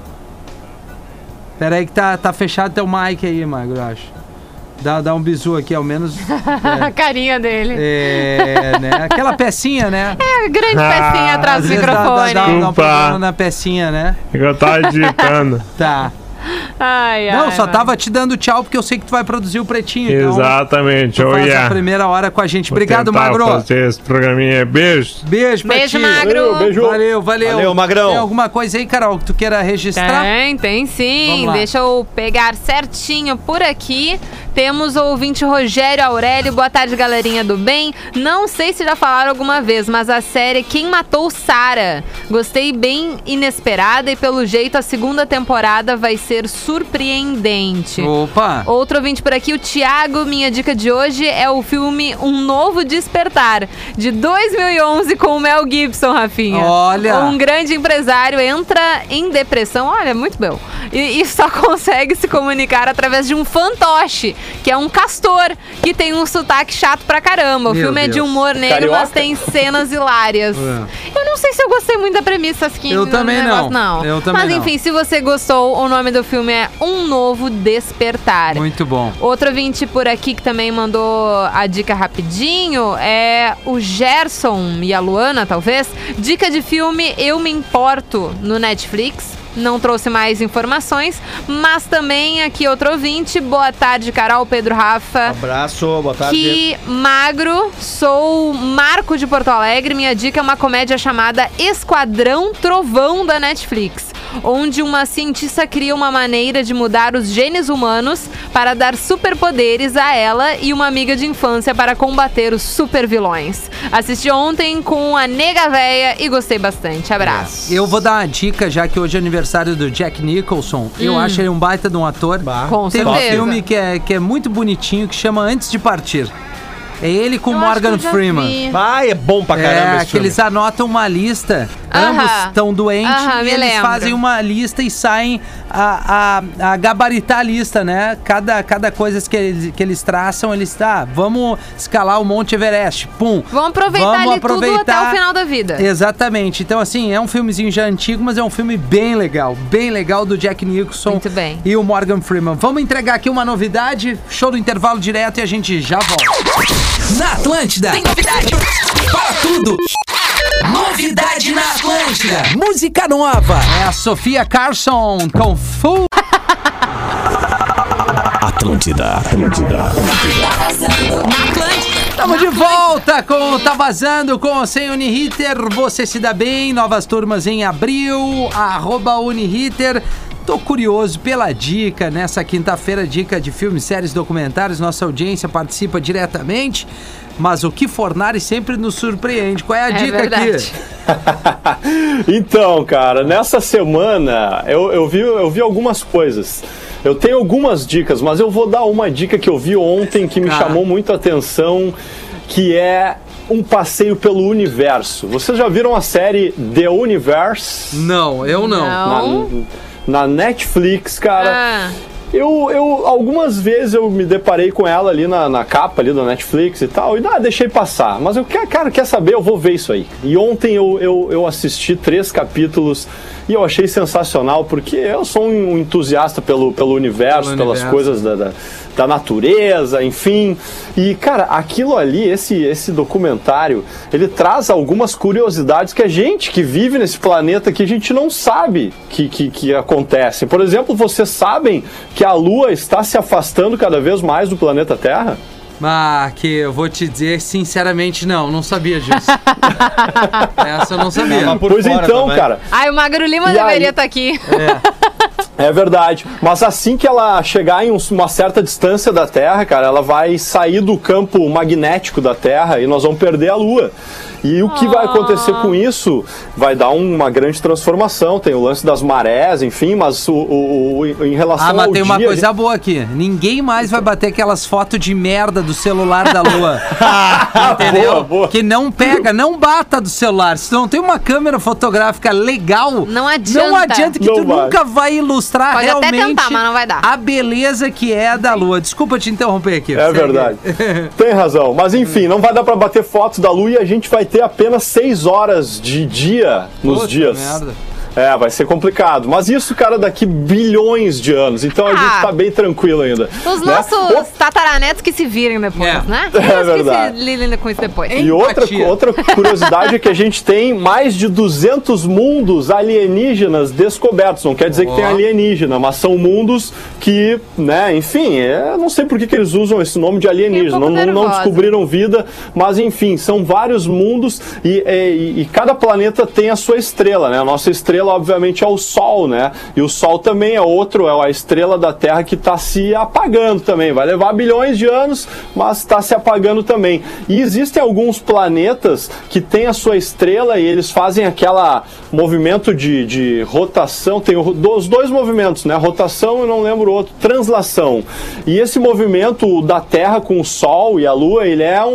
Pera aí que tá, tá fechado teu mic aí, Magro, eu acho. Dá, dá um bisu aqui, ao menos. A carinha dele. É, né? Aquela pecinha, né? É, grande pecinha atrás do vezes dá- dá- microfone. Dá, dá um problema na pecinha, né? Eu tava digitando. Tá. Ai, ai, Não, só vai. tava te dando tchau porque eu sei que tu vai produzir o pretinho. Então, Exatamente, tu oh a primeira hora com a gente. Vou Obrigado, Magro. fazer esse programinha. Beijo. Beijo pra Beijo, ti. Magro. Valeu, beijo. Valeu, valeu. Valeu, Magrão. Tem alguma coisa aí, Carol, que tu queira registrar? Tem, tem sim. Deixa eu pegar certinho por aqui. Temos o ouvinte Rogério Aurélio. Boa tarde, galerinha do bem. Não sei se já falaram alguma vez, mas a série Quem Matou Sara. Gostei bem inesperada e pelo jeito a segunda temporada vai ser surpreendente. Opa. Outro ouvinte por aqui, o Thiago. Minha dica de hoje é o filme Um Novo Despertar, de 2011, com o Mel Gibson, Rafinha. Olha. Um grande empresário entra em depressão, olha, muito bem. E, e só consegue se comunicar através de um fantoche, que é um castor, que tem um sotaque chato pra caramba. O Meu filme é de Deus. humor negro, Carioca? mas tem cenas hilárias. Eu não sei se eu gostei muito da premissa, Skin. Eu do também negócio, não. Eu também Mas não. enfim, se você gostou, o nome do filme é Um Novo Despertar. Muito bom. Outro ouvinte por aqui que também mandou a dica rapidinho é o Gerson e a Luana, talvez. Dica de filme Eu Me Importo no Netflix. Não trouxe mais informações, mas também aqui outro ouvinte. Boa tarde, Carol, Pedro, Rafa. Abraço, boa tarde. Que magro, sou Marco de Porto Alegre. Minha dica é uma comédia chamada Esquadrão Trovão da Netflix, onde uma cientista cria uma maneira de mudar os genes humanos para dar superpoderes a ela e uma amiga de infância para combater os supervilões. Assisti ontem com a Nega Véia e gostei bastante. Abraço. Eu vou dar uma dica, já que hoje é aniversário do Jack Nicholson. Eu acho ele um baita de um ator. Bah. Com Tem um certeza. filme que é, que é muito bonitinho que chama Antes de Partir. É ele com Eu Morgan Freeman. Vai, é bom pra caramba É, esse que filme. eles anotam uma lista. Aham. Ambos estão doentes Aham, e me eles lembro. fazem uma lista e saem a, a, a gabaritar a lista, né? Cada, cada coisa que eles, que eles traçam, eles tá, vamos escalar o Monte Everest. Pum. Vamos aproveitar ali tudo até o final da vida. Exatamente. Então, assim, é um filmezinho já antigo, mas é um filme bem legal. Bem legal do Jack Nicholson Muito bem. e o Morgan Freeman. Vamos entregar aqui uma novidade, show do intervalo direto e a gente já volta. Na Atlântida. Tem novidade. Para tudo. Novidade na Atlântida. Música nova. É a Sofia Carson com Full. Atlântida. Atlântida. Estamos de volta com o Tá Vazando com o Sem Uniriter. Você se dá bem, novas turmas em abril, arroba Uniriter. Tô curioso pela dica nessa quinta-feira, dica de filmes, séries, documentários. Nossa audiência participa diretamente. Mas o que Fornari sempre nos surpreende. Qual é a É dica verdade. aqui? Então, cara, nessa semana eu, eu, vi, eu vi algumas coisas. Eu tenho algumas dicas, mas eu vou dar uma dica que eu vi ontem que me Tá. chamou muito a atenção, que é um passeio pelo universo. Vocês já viram a série The Universe? Não, eu não. Não. Na, na Netflix, cara. Ah, Eu, eu, algumas vezes eu me deparei com ela ali na, na capa ali da Netflix e tal, e ah, deixei passar. Mas eu cara, quer saber? Eu vou ver isso aí. E ontem eu, eu, eu assisti três capítulos e eu achei sensacional, porque eu sou um entusiasta pelo, pelo universo, Pelo pelas universo. coisas da, da, da natureza, enfim. E, cara, aquilo ali, esse, esse documentário, ele traz algumas curiosidades que a gente que vive nesse planeta que a gente não sabe que, que, que acontecem. Por exemplo, vocês sabem que a Lua está se afastando cada vez mais do planeta Terra? Ah, que eu vou te dizer sinceramente, não, não sabia disso. Essa eu não sabia. Por pois então, também. cara. Ai, o Magro Lima E deveria estar aqui. É verdade. Mas assim que ela chegar em um- uma certa distância da Terra, cara, ela vai sair do campo magnético da Terra e nós vamos perder a Lua. E o que vai acontecer com isso vai dar uma grande transformação. Tem o lance das marés, enfim, mas o, o- o- em relação Ah, mas ao tem uma dia, coisa a gente- boa aqui. Ninguém mais vai bater aquelas fotos de merda do celular da lua. Entendeu? Boa, boa. Que não pega, não bata do celular. Se tu não tem uma câmera fotográfica legal, Não adianta. Não adianta que Não tu vai. nunca vai ilustrar Pode até realmente tentar, mas não vai dar. a beleza que é da lua. Desculpa te interromper aqui. É Segue. verdade. Tem razão. Mas enfim, não vai dar pra bater fotos da Lua e a gente vai ter apenas seis horas de dia nos Puta dias. merda. É, vai ser complicado. Mas isso, cara, daqui bilhões de anos. Então a Ah. gente tá bem tranquilo ainda. Os né? nossos tataranetos que se virem depois, É. né? É verdade. que se lidem com isso depois. E outra, Empatia. outra curiosidade é que a gente tem mais de 200 mundos alienígenas descobertos. Não quer dizer que tem alienígena, mas são mundos que, né, enfim, é, eu não sei por que, que eles usam esse nome de alienígena. Um Não, não, não descobriram vida, mas enfim, são vários mundos e, e- e cada planeta tem a sua estrela, né? A nossa estrela, obviamente, é o Sol, né? E o Sol também é outro, é a estrela da Terra que está se apagando também. Vai levar bilhões de anos, mas está se apagando também. E existem alguns planetas que têm a sua estrela e eles fazem aquela movimento de, de rotação. Tem os dois movimentos, né? Rotação e não lembro o outro, translação. E esse movimento da Terra com o Sol e a Lua, ele é um,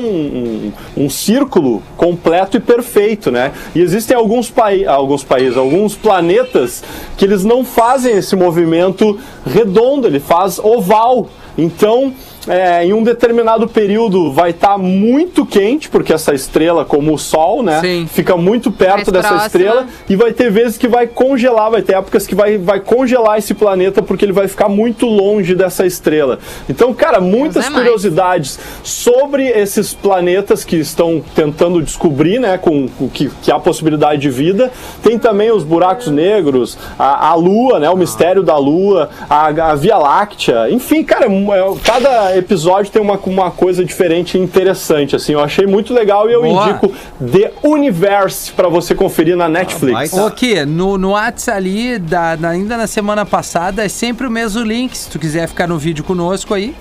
um, um círculo completo e perfeito, né? E existem alguns, pai, alguns países, alguns planetas que eles não fazem esse movimento redondo, ele faz oval. Então, é, em um determinado período vai estar muito quente, porque essa estrela, como o Sol, né? Sim. Fica muito perto Mais dessa próxima. estrela e vai ter vezes que vai congelar, vai ter épocas que vai, vai congelar esse planeta porque ele vai ficar muito longe dessa estrela. Então, cara, muitas é curiosidades sobre esses planetas que estão tentando descobrir, né, com, com que, que há possibilidade de vida. Tem também os buracos negros, a, a Lua, né, o mistério da Lua, a, a Via Láctea. Enfim, cara, é- cada episódio tem uma, uma coisa diferente e interessante. Assim, eu achei muito legal e eu Boa. indico The Universe para você conferir na Netflix. vai tá. O que? No, no Whats ali, da, na- ainda na semana passada, é sempre o mesmo link. Se tu quiser ficar no vídeo conosco aí.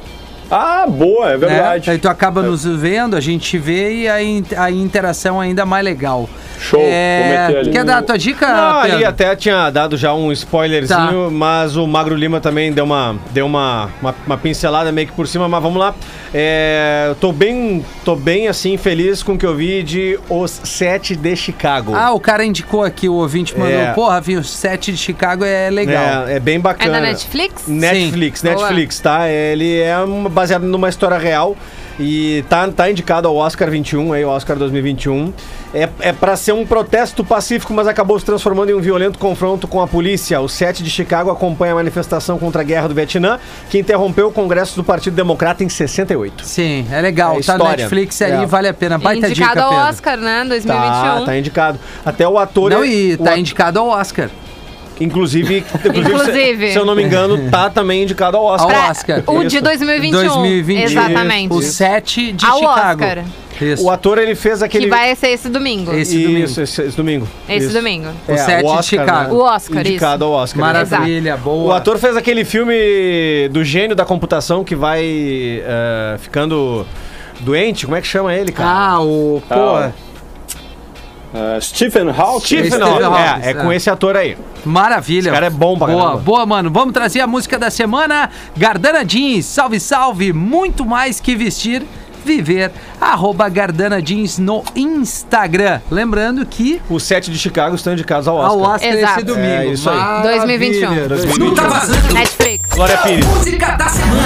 Ah, boa, é né? verdade. Aí tu acaba nos vendo, a gente vê e a, in- a interação ainda mais legal. Show, É, ali. quer dar a tua dica, Não, Pedro? ali até tinha dado já um spoilerzinho, Tá. mas o Magro Lima também deu uma, deu uma, uma, uma pincelada meio que por cima, mas vamos lá. É, eu tô bem, tô bem assim, feliz com o que eu vi de Os Sete de Chicago. Ah, o cara indicou aqui, o ouvinte mandou, É. porra, viu, o set de Chicago é legal. É, é bem É bacana. da Netflix? Netflix, Sim. Netflix, tá? Ele é uma- baseado numa história real e tá, tá indicado ao Oscar 21, aí, o Oscar 2021. É, é para ser um protesto pacífico, mas acabou se transformando em um violento confronto com a polícia. O 7 de Chicago acompanha a manifestação contra a guerra do Vietnã, que interrompeu o Congresso do Partido Democrata em 68. Sim, é legal. É tá no história. Netflix ali, É. vale a pena. Baita Indicado dica, ao Pedro. Oscar, né? 2021. Tá, tá indicado. Até o ator. Não, é- e tá at- indicado ao Oscar. Inclusive, Inclusive. Se, se eu não me engano, tá também indicado ao Oscar. Ao Oscar. O de Isso. 2021. 2021. Exatamente. O 7 de Ao Chicago. Oscar. Isso. O ator ele fez aquele. Que vai ser esse domingo. Esse Isso, domingo. Esse, esse domingo. Esse Isso. domingo. O sete de Chicago. O Oscar, Indicado ao Oscar. Maravilha, boa. O ator fez aquele filme do gênio da computação que vai eh, ficando doente. Como é que chama ele, cara? Ah, o. Pô. Ah, Uh, Stephen Hawking. Stephen. Hawking, É, é com é. esse ator aí. Maravilha. Esse cara é bom pra Boa, caramba. boa, mano. Vamos trazer a música da semana. Gardana Jeans, salve, salve. Muito mais que vestir, viver. Arroba Gardana Jeans no Instagram. Lembrando que Os sete de Chicago estão indicados ao ao Oscar. Oscar Exato. esse domingo. É isso aí. Maravilha. 2021. Não tá vazando. Netflix. Glória Pires. Música da semana.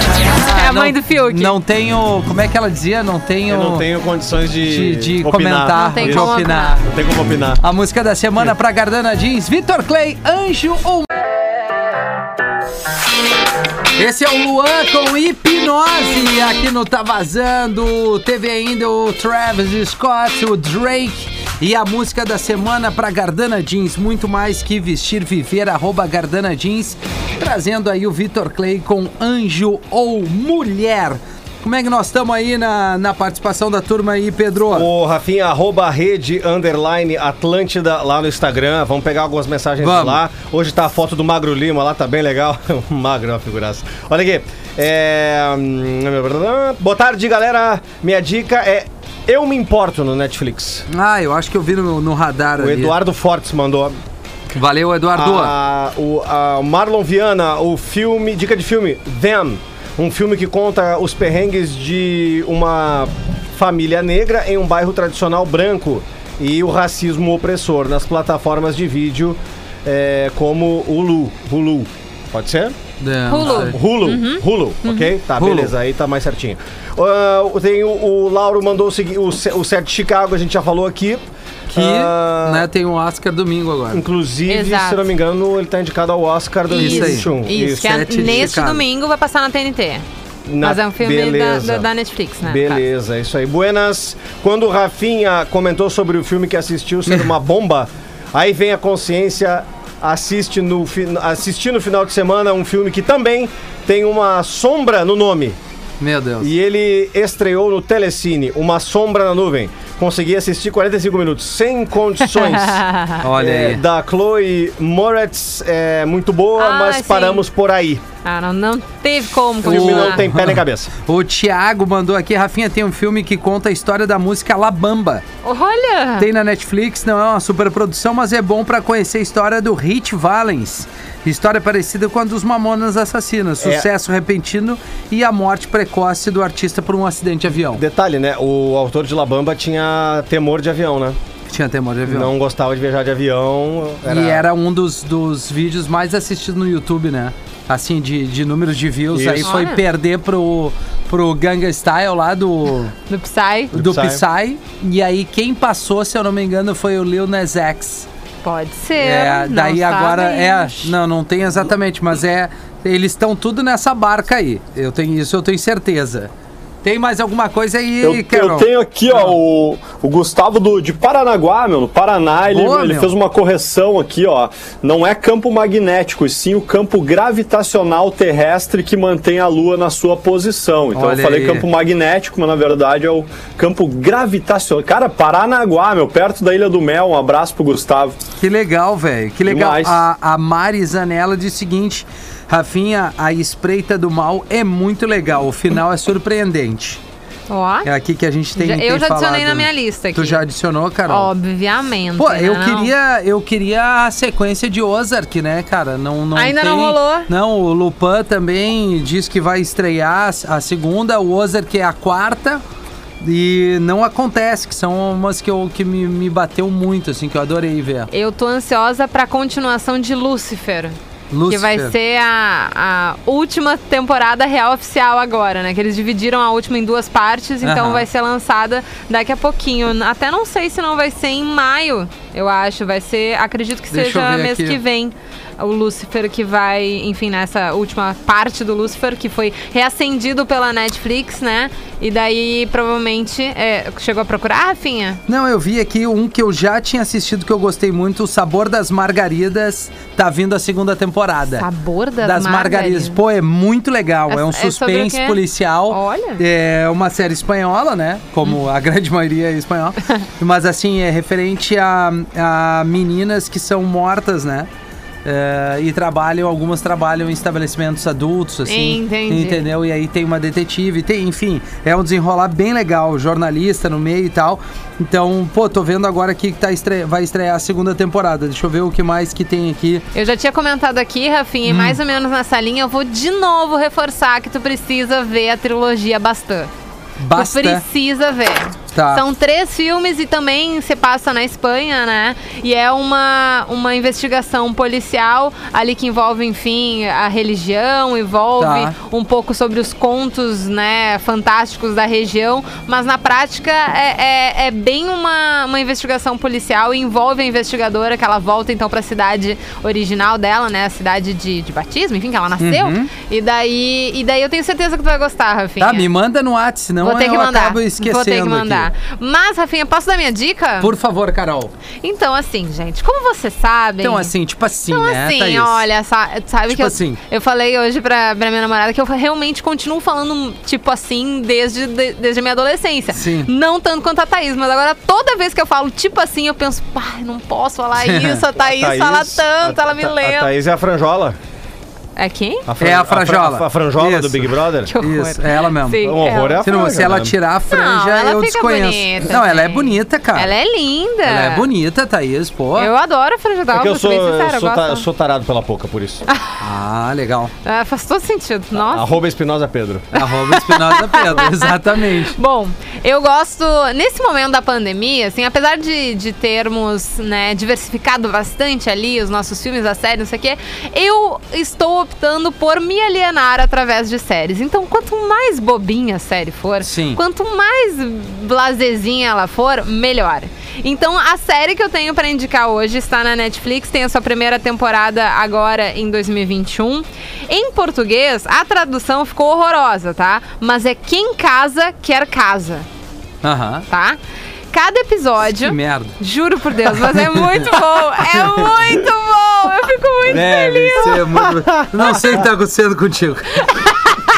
é a mãe do Fiuk. Não tenho. Como é que ela dizia? Não tenho. Eu não tenho condições de, de, de opinar. comentar, Não tem de como opinar. Não tem como opinar. A música da semana pra Gardana Jeans, Vitor Clay, Anjo ou. Esse é o Luan com hipnose aqui no Tá Vazando. Teve ainda o Travis Scott, o Drake. E a música da semana pra Gardana Jeans, muito mais que vestir, viver, arroba Gardana Jeans, trazendo aí o Vitor Clay com Anjo ou Mulher. Como é que nós estamos aí na, na participação da turma aí, Pedro? O Rafinha, arroba rede, underline, Atlântida, lá no Instagram. Vamos pegar algumas mensagens Vamos. lá. Hoje tá a foto do Magro Lima lá, tá bem legal. Magro é uma figuraça. Olha aqui. É... Boa tarde, galera. Minha dica é Eu Me Importo no Netflix. Ah, eu acho que eu vi no, no radar O ali. Eduardo Fortes mandou. Valeu, Eduardo. A, o a Marlon Viana, o filme, dica de filme, Them. Um filme que conta os perrengues de uma família negra em um bairro tradicional branco e o racismo opressor nas plataformas de vídeo é, como Hulu. Hulu. Pode ser? É, Hulu. Hulu, Hulu, ok? Tá, Hulu. beleza, aí tá mais certinho. Ah, tem o, o Lauro mandou o seguinte, o, o set de Chicago, a gente já falou aqui. Que, Ah. né, tem um Oscar domingo agora. Inclusive, Exato. se não me engano, ele tá indicado ao Oscar Isso aí. 2021. Isso, que é neste domingo vai passar na TNT. Na- Mas é um filme da- da Netflix, né? Beleza, é isso aí. Buenas, quando o Rafinha comentou sobre o filme que assistiu ser uma bomba, aí vem a consciência, assiste no, fi- assistir no final de semana um filme que também tem uma sombra no nome. Meu Deus. E ele estreou no Telecine, Uma Sombra na Nuvem. Consegui assistir 45 minutos, sem condições. Olha É, aí. Da Chloe Moretz, é muito boa, Ah, mas sim. paramos por aí. Ah, não, não teve como O filme continuar. não tem pé nem cabeça. O Thiago mandou aqui, Rafinha, tem um filme que conta a história da música La Bamba. Olha! Tem na Netflix, não é uma super produção, mas é bom pra conhecer a história do Hit Valens. História parecida com a dos Mamonas Assassinas. É. Sucesso repentino e a morte precoce do artista por um acidente de avião. Detalhe, né? O autor de La Bamba tinha temor de avião, né? Tinha temor de avião. Não gostava de viajar de avião. E era um dos, dos vídeos mais assistidos no YouTube, né? Assim, de, de números de views. Isso. Aí foi Olha. perder pro, pro Ganga Style lá do, Do Psy? do Psy. Psy. E aí quem passou, se eu não me engano, foi o Lil Nas X. Pode ser. É, daí agora é. Não, não tem exatamente, mas é. Eles estão tudo nessa barca aí. Eu tenho isso, eu tenho certeza. Tem mais alguma coisa aí, Eu, Carol? eu tenho aqui, ó, o, o Gustavo do, de Paranaguá, meu, no Paraná, ele, Boa, ele meu. fez uma correção aqui, ó. Não é campo magnético, e sim o campo gravitacional terrestre que mantém a Lua na sua posição. Então Olha eu falei aí. campo magnético, mas na verdade é o campo gravitacional. Cara, Paranaguá, meu, perto da Ilha do Mel. Um abraço pro Gustavo. Que legal, velho. Que legal. Demais. A, a Mari Zanella diz o seguinte: Rafinha, a espreita do mal é muito legal. O final é surpreendente. Ó, É aqui que a gente tem. Já- tem eu já adicionei falado, na minha lista Tu aqui. já adicionou, Carol? obviamente. Pô, né, eu não? queria, eu queria a sequência de Ozark, né, cara? Não, não Ainda tem- não rolou. Não, o Lupin também diz que vai estrear a segunda, o Ozark é a quarta. E não acontece, que são umas que, eu, que me, me bateu muito, assim, que eu adorei ver. Eu tô ansiosa pra continuação de Lucifer. Que vai ser a, a última temporada real oficial agora, né? Que eles dividiram a última em duas partes, então Aham. vai ser lançada daqui a pouquinho. Até não sei se não vai ser em maio, eu acho. Vai ser, acredito que Deixa seja mês aqui. que vem. O Lucifer que vai, enfim, nessa última parte do Lucifer, que foi reacendido pela Netflix, né? E daí, provavelmente, é, chegou a procurar, Rafinha? Não, eu vi aqui um que eu já tinha assistido que eu gostei muito, O Sabor das Margaridas, tá vindo a segunda temporada. Sabor das, das margaridas. Pô, é muito legal. É- É, um é suspense quê? policial. Olha. É uma série espanhola, né? Como a grande maioria é espanhola. Mas assim, é referente a, a meninas que são mortas, né? É, e trabalham, algumas trabalham em estabelecimentos adultos, assim. Entendi. Entendeu? E aí tem uma detetive, tem, enfim, é um desenrolar bem legal, jornalista no meio e tal. Então, pô, tô vendo agora aqui que tá estre... vai estrear a segunda temporada. Deixa eu ver o que mais que tem aqui. Eu já tinha comentado aqui, Rafinha, Hum. e mais ou menos nessa linha, eu vou de novo reforçar que tu precisa ver a trilogia Bastan. Basta. Tu precisa ver. Tá. São três filmes e também se passa na Espanha, né? E é uma, uma investigação policial ali que envolve, enfim, a religião, envolve Tá. um pouco sobre os contos, né, fantásticos da região, mas na prática é, é, é bem uma, uma investigação policial e envolve a investigadora que ela volta então para a cidade original dela, né, a cidade de, de batismo, enfim, que ela nasceu. E daí e daí eu tenho certeza que tu vai gostar, Rafinha. Tá, me manda no WhatsApp, senão Vou ter eu que mandar. acabo esquecendo Vou ter que aqui. Mas, Rafinha, posso dar minha dica? Por favor, Carol. Então, assim, gente, como vocês sabem. Então, assim, tipo assim, Então, né, assim, Thaís? olha, sa- sabe Tipo que eu, assim. eu falei hoje pra, pra minha namorada que eu realmente continuo falando, tipo assim, desde, de- desde a minha adolescência. Sim. Não tanto quanto a Thaís, mas agora toda vez que eu falo, tipo assim, eu penso, pai, não posso falar isso, a Thaís, fala tanto, a- ela me a- A lembra. Thaís é a franjola. É quem? É a franjola. A, a franjola Isso. do Big Brother. Que horror. Isso, é ela mesmo. Sim, Um horror é a Se, não- franja, se ela tirar a franja, Não, ela eu desconheço. bonita, não, ela é bonita, cara. Ela é linda. Ela é bonita, Thaís, pô. Eu adoro a Franja É d'Alva, que eu sou, bem sincera, eu sou, ta- sou tarado pela pouca, por isso. Ah, legal. É, faz todo sentido. Nossa. Arroba Espinosa Pedro. Arroba Espinosa Pedro, exatamente. Bom, eu gosto, nesse momento da pandemia, assim, apesar de, de termos, né, diversificado bastante ali os nossos filmes, a série, não sei o quê, eu estou optando por me alienar através de séries. Então, quanto mais bobinha a série for, Sim. quanto mais blazezinha ela for, melhor. Então, a série que eu tenho pra indicar hoje está na Netflix, tem a sua primeira temporada agora em 2021. Em português, a tradução ficou horrorosa, tá? Mas é Quem Casa Quer Casa, Aham. tá? Cada episódio. Que merda. Juro por Deus, mas é muito bom! É muito bom! Eu fico muito Deve feliz! muito... Não sei o que tá acontecendo contigo.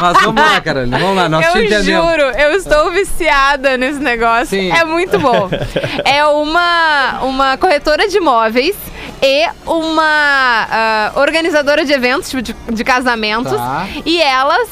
Mas vamos lá, Carolina. Vamos lá, nós te eu entendemos. juro, eu estou viciada nesse negócio. Sim. É muito bom. É uma, uma corretora de imóveis e uma ah, organizadora de eventos, tipo, de, de casamentos. Tá. E elas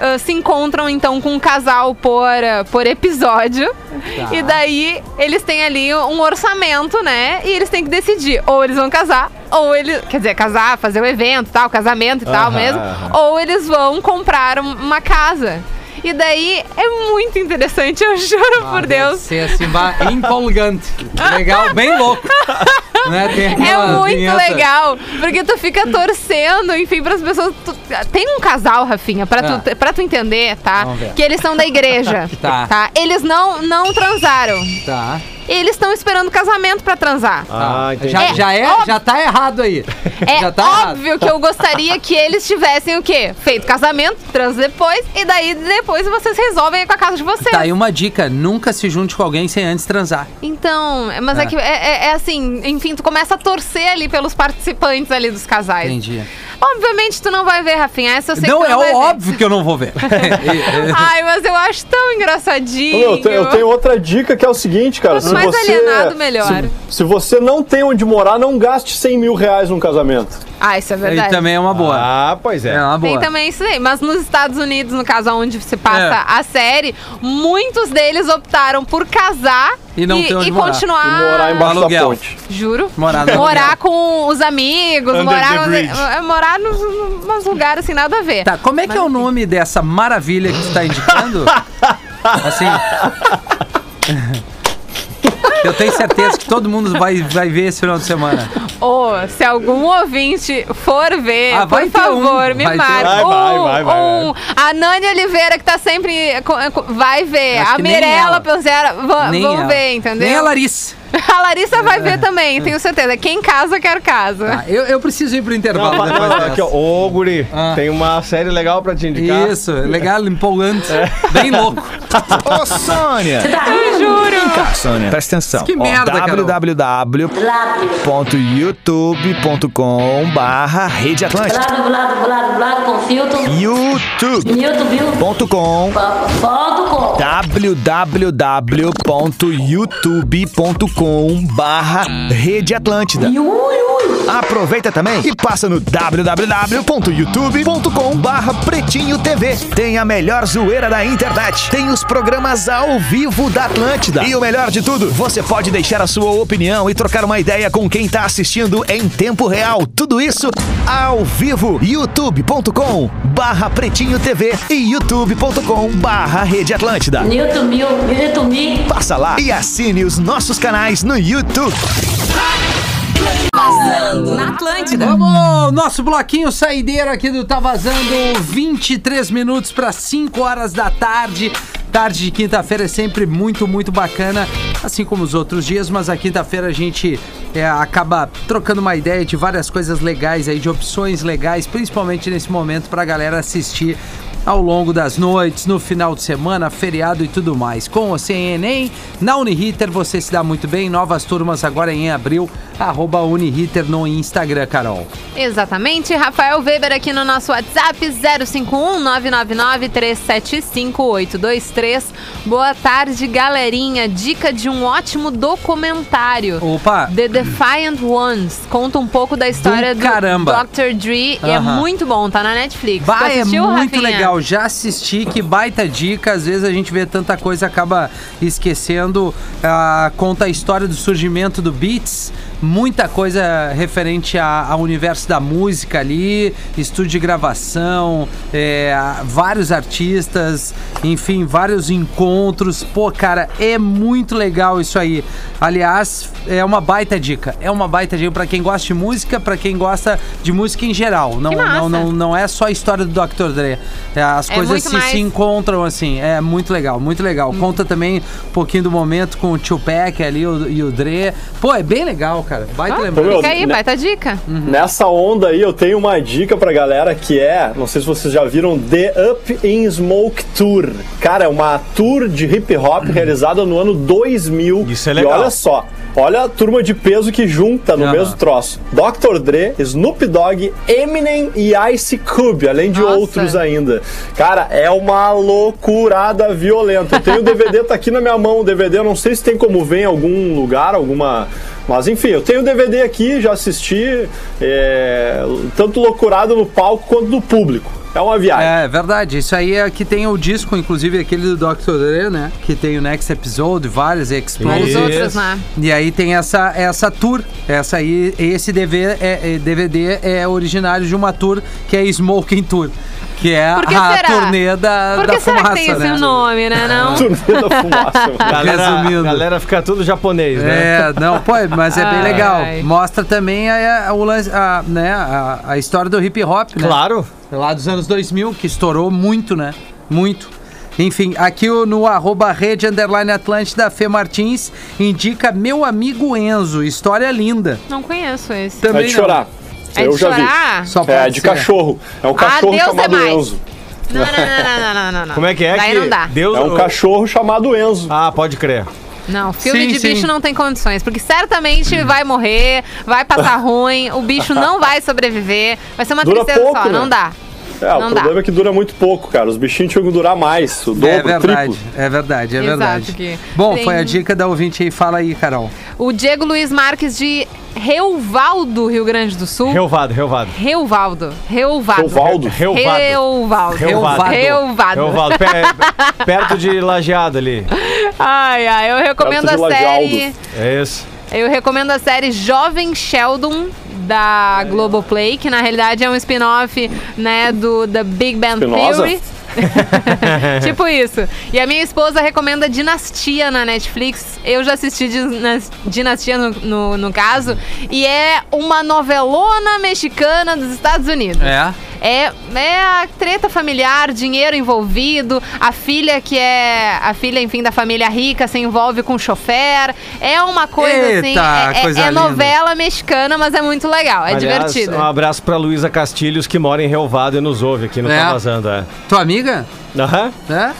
ah, se encontram, então, com um casal por, ah, por episódio. Tá. E daí, eles têm ali um orçamento, né? E eles têm que decidir. Ou eles vão casar, ou eles... Quer dizer, casar, fazer o evento, tal, casamento e tal mesmo. Ou eles vão comprar um- uma casa. E daí é muito interessante, eu juro Ah, por Deus. Ser assim, empolgante. Legal, bem louco. Né? É muito vinheta. legal, porque tu fica torcendo, enfim, para as pessoas. tu- tem um casal, Rafinha, Ah. tu, pra tu entender, tá? Que eles são da igreja. Tá. Eles não, não transaram. Tá. Eles estão esperando casamento pra transar. Ah, tá. entendi. Já, É, já, é, ó- já tá errado aí. É já tá errado. óbvio que eu gostaria que eles tivessem o quê? Feito casamento, trans depois, e daí depois vocês resolvem aí com a casa de vocês. Tá aí uma dica: nunca se junte com alguém sem antes transar. Então, mas é, É. que é, é- é assim, enfim, tu começa a torcer ali pelos participantes ali dos casais. Entendi. Obviamente tu não vai ver, Rafinha, essa eu sei Não, que tu é não ver. óbvio que eu não vou ver. Ai, mas eu acho tão engraçadinho. Eu tenho, eu tenho outra dica que é o seguinte, cara. Quanto Se mais você, alienado, melhor. Se, se você não tem onde morar, não gaste 100 mil reais num casamento. Ah, isso é E verdade. também é uma boa. Ah, pois é. É uma Tem boa. também isso aí. Mas nos Estados Unidos, no caso onde se passa É. a série, muitos deles optaram por casar E não ter onde morar. continuar. E morar embaixo Aluguel. da ponte. Juro. Morar no morar com os amigos, Under morar, the bridge. é, morar nos, nos lugares assim, nada a ver. Tá, como é que é o nome dessa maravilha que tu tá indicando? assim. Eu tenho certeza que todo mundo vai, vai ver esse final de semana. Ô, se algum ouvinte for ver, Ah, por ter um, favor, me marque. um. Vai, vai, Um, vai, vai, um. A Nani Oliveira, que tá sempre. Vai ver. Acho a Mirella. Pelzera vão, ver, entendeu? Nem a Larissa. A Larissa vai ver também, tenho certeza. Quem casa, quer casa. Tá, eu, eu preciso ir pro intervalo depois não, dessa. aqui, ó. Ô, Guri, Ah. tem uma série legal pra te indicar. Isso, legal, empolgante. É. Bem louco. Ô, Sônia! Eu juro. Vem cá, Sônia. Presta atenção. Que merda, Carol. www.youtube.com barra Rede Atlântica. Blado, blado, blado, blado, com filtro. youtube.com viu? Ponto com. www.youtube.com barra Rede Atlântida. Aproveita também e passa no www.youtube.com barra Pretinho TV. Tem a melhor zoeira da internet. Tem os programas ao vivo da Atlântida. E o melhor de tudo, você pode deixar a sua opinião e trocar uma ideia com quem tá assistindo em tempo real. Tudo isso ao vivo. youtube.com barra Pretinho TV e youtube.com barra Rede Atlântida. Newton, mil, Newton, mil. Passa lá e assine os nossos canais no YouTube. Na Atlântida. Vamos, nosso bloquinho saideiro aqui do Tá Vazando, 23 minutos para 5 horas da tarde. Tarde de quinta-feira é sempre muito, muito bacana, assim como os outros dias, mas a quinta-feira a gente é, acaba trocando uma ideia de várias coisas legais aí, de opções legais, principalmente nesse momento pra galera assistir ao longo das noites, no final de semana, feriado e tudo mais. Com sem Enem, na Uniriter você se dá muito bem. Novas turmas agora em abril, arroba Uniriter no Instagram, Carol. Exatamente. Rafael Weber aqui no nosso WhatsApp, 051 999 375 823. Boa tarde, galerinha. Dica de um ótimo documentário. Opa! The Defiant Ones. Conta um pouco da história do, caramba. Dr. Dre. É muito bom, tá na Netflix. Vai, é assistiu, muito Rafinha? legal. Já assisti, que baita dica. Às vezes a gente vê tanta coisa acaba esquecendo. Ah, conta a história do surgimento do Beats muita coisa referente ao universo da música ali, estúdio de gravação, é, vários artistas, enfim, vários encontros. Pô, cara, é muito legal isso aí. Aliás, é uma baita dica. É uma baita dica pra quem gosta de música, pra quem gosta de música em geral. Não, não, não, não é só a história do Dr. Dre. É, as É coisas se, mais- se encontram assim. É muito legal, muito legal. Conta também um pouquinho do momento com o Tupac ali o- e o Dre. Pô, é bem legal, cara. Baita Ah, lembrança. Fica aí, né? baita dica. Nessa onda aí, eu tenho uma dica pra galera que é, não sei se vocês já viram, The Up in Smoke Tour. Cara, é uma tour de hip hop realizada no ano 2000. Isso é legal. E olha só, olha a turma de peso que junta no Aham. mesmo troço. Dr. Dre, Snoop Dogg, Eminem e Ice Cube, além de Nossa. outros ainda. Cara, é uma loucurada violenta. Eu tenho o DVD, tá aqui na minha mão o DVD, eu não sei se tem como ver em algum lugar, alguma... Mas enfim, eu tenho o DVD aqui, já assisti, é, tanto loucurado no palco quanto do público. É uma viagem. É verdade, isso aí é que tem o disco, inclusive aquele do Dr. Dre, né? Que tem o Next Episode, vários Os Explode. Isso. outros, né? E aí tem essa, essa tour. Essa aí, esse DV é, é- DVD é originário de uma tour que é Smoking Tour. Que é Por que a será? turnê da, Por da que será fumaça, que tem né? esse nome, né? Não? Turnê da fumaça. mano. Galera, Resumindo. galera fica tudo japonês, né? É, não, pô, mas é bem Ai, legal. Mostra também a, a, o lance- a, né, a, a história do hip hop, né? Claro. Lá dos anos 2000, que estourou muito, né? Muito. Enfim, aqui o- no arroba rede underline Atlântida, Fê Martins indica meu amigo Enzo. História linda. Não conheço esse. Também É de não. chorar. É eu de já chorar? Só vi. pode É de ser. cachorro. É um cachorro Deus é chamado. Enzo. Não, não, não, não, não, não, não. Como é que é Daí que não dá. Deus É um cachorro chamado Enzo. Ah, pode crer. Não, filme Sim, de sim. bicho não tem condições, porque certamente vai morrer, vai passar ruim, o bicho não vai sobreviver, vai ser uma Dura tristeza pouco, só, né? não dá. É, o Não problema dá. é que dura muito pouco, cara. Os bichinhos tinham que durar mais, o dobro, É verdade, triplo. é verdade, é Exato, verdade. que Bom, tem- foi a dica da ouvinte aí. Fala aí, Carol. O Diego Luiz Marques de Reuvaldo, Rio Grande do Sul. Reuvaldo. Reuvaldo. Relvaldo? Relvado. Reuvaldo. Relvado. Reuvaldo. Relvado. Pe- perto de Lajeado ali. Ai, ai, eu recomendo a série. É isso. Eu recomendo a série Jovem Sheldon da Globoplay, que na realidade é um spin-off, né, do The Big Bang Spinoza? Theory. tipo isso. E a minha esposa recomenda Dinastia na Netflix. Eu já assisti Dinas- Dinastia no, no, no caso. E é uma novelona mexicana dos Estados Unidos. É. É, é a treta familiar, dinheiro envolvido, a filha que é. A filha, enfim, da família rica se envolve com o chofer. É uma coisa assim. Eita, É, é- coisa é linda. novela mexicana, mas é muito legal. É Aliás, divertido. Um abraço pra Luísa Castilhos, que mora em Relvado e nos ouve aqui no É. Tá Vazando. É. Tua amiga? Aham. É?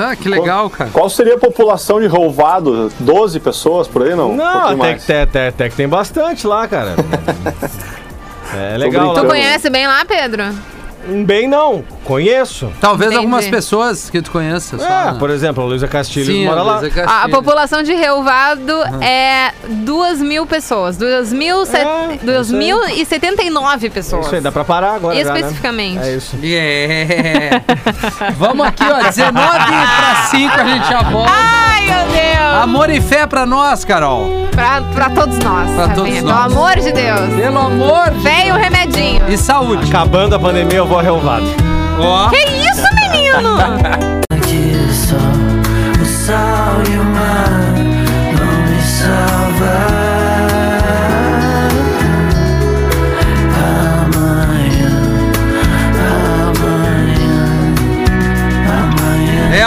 Ah, que legal, cara. Qual seria a população de Rouvado? 12 pessoas por aí, não? Um Não, pouquinho até que, tem- até, até que tem bastante lá, cara. É legal. tu conhece bem lá, Pedro? Bem não, conheço. Talvez Entendi. algumas pessoas que tu conheça. Só, É, né? por exemplo, a Luísa Castilhos Sim, mora a lá. A, a Castilho. população de Reuvado é 2 mil pessoas. 2 mil set- É, 2.079 pessoas. Isso aí, dá pra parar agora já, né? Especificamente. É isso. Yeah. Vamos aqui, ó. 19 para 5 a gente já volta. Ai, meu Deus! Amor e fé pra nós, Carol. Pra, pra todos nós. Pra todos Pelo nós. amor de Deus. Pelo amor de Vem o remedinho. E saúde. Acabando a pandemia, eu vou a Relvado. Ó. Que isso, menino?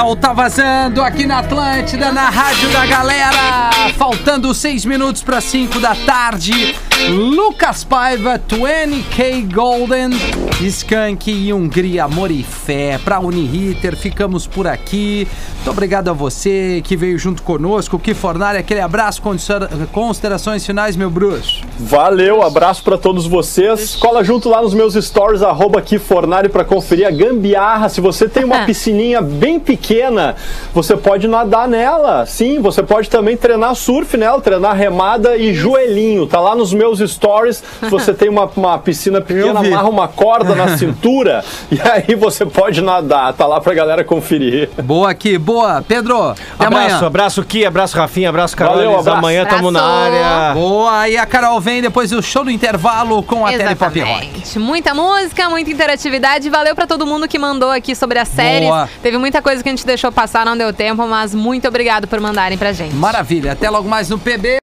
amanhã. É o Tá Vazando aqui na Atlântida, na Rádio da Galera. Faltando 6 minutos para 5 da tarde. Lucas Paiva, 20K Golden, Skank e Hungria, Amor e Fé. Pra Uniriter, ficamos por aqui. Muito obrigado a você que veio junto conosco. Que Fornari, aquele abraço, considera- considerações finais, meu bruxo. Valeu, abraço pra todos vocês. Cola junto lá nos meus stories, arroba aqui Fornari pra conferir a gambiarra. Se você tem uma piscininha bem pequena, você pode nadar nela. Sim, você pode também treinar surf nela, treinar remada e joelhinho. Tá lá nos meus stories. Se você tem uma, uma piscina pequena, amarra uma corda na cintura e aí você pode nadar. Tá lá pra galera conferir. Boa aqui, boa. Pedro, até Abraço, amanhã. abraço Ki, abraço Rafinha, abraço Carol. Valeu, abraço. Amanhã tamo na Abraço. área. Boa, e a Carol vem depois do show do intervalo com a Tele Pop Rock. Muita música, muita interatividade. Valeu pra todo mundo que mandou aqui sobre as séries. Boa. Teve muita coisa que a gente deixou passar, não deu tempo, mas muito obrigado por mandarem pra gente. Maravilha, até logo mais no PB.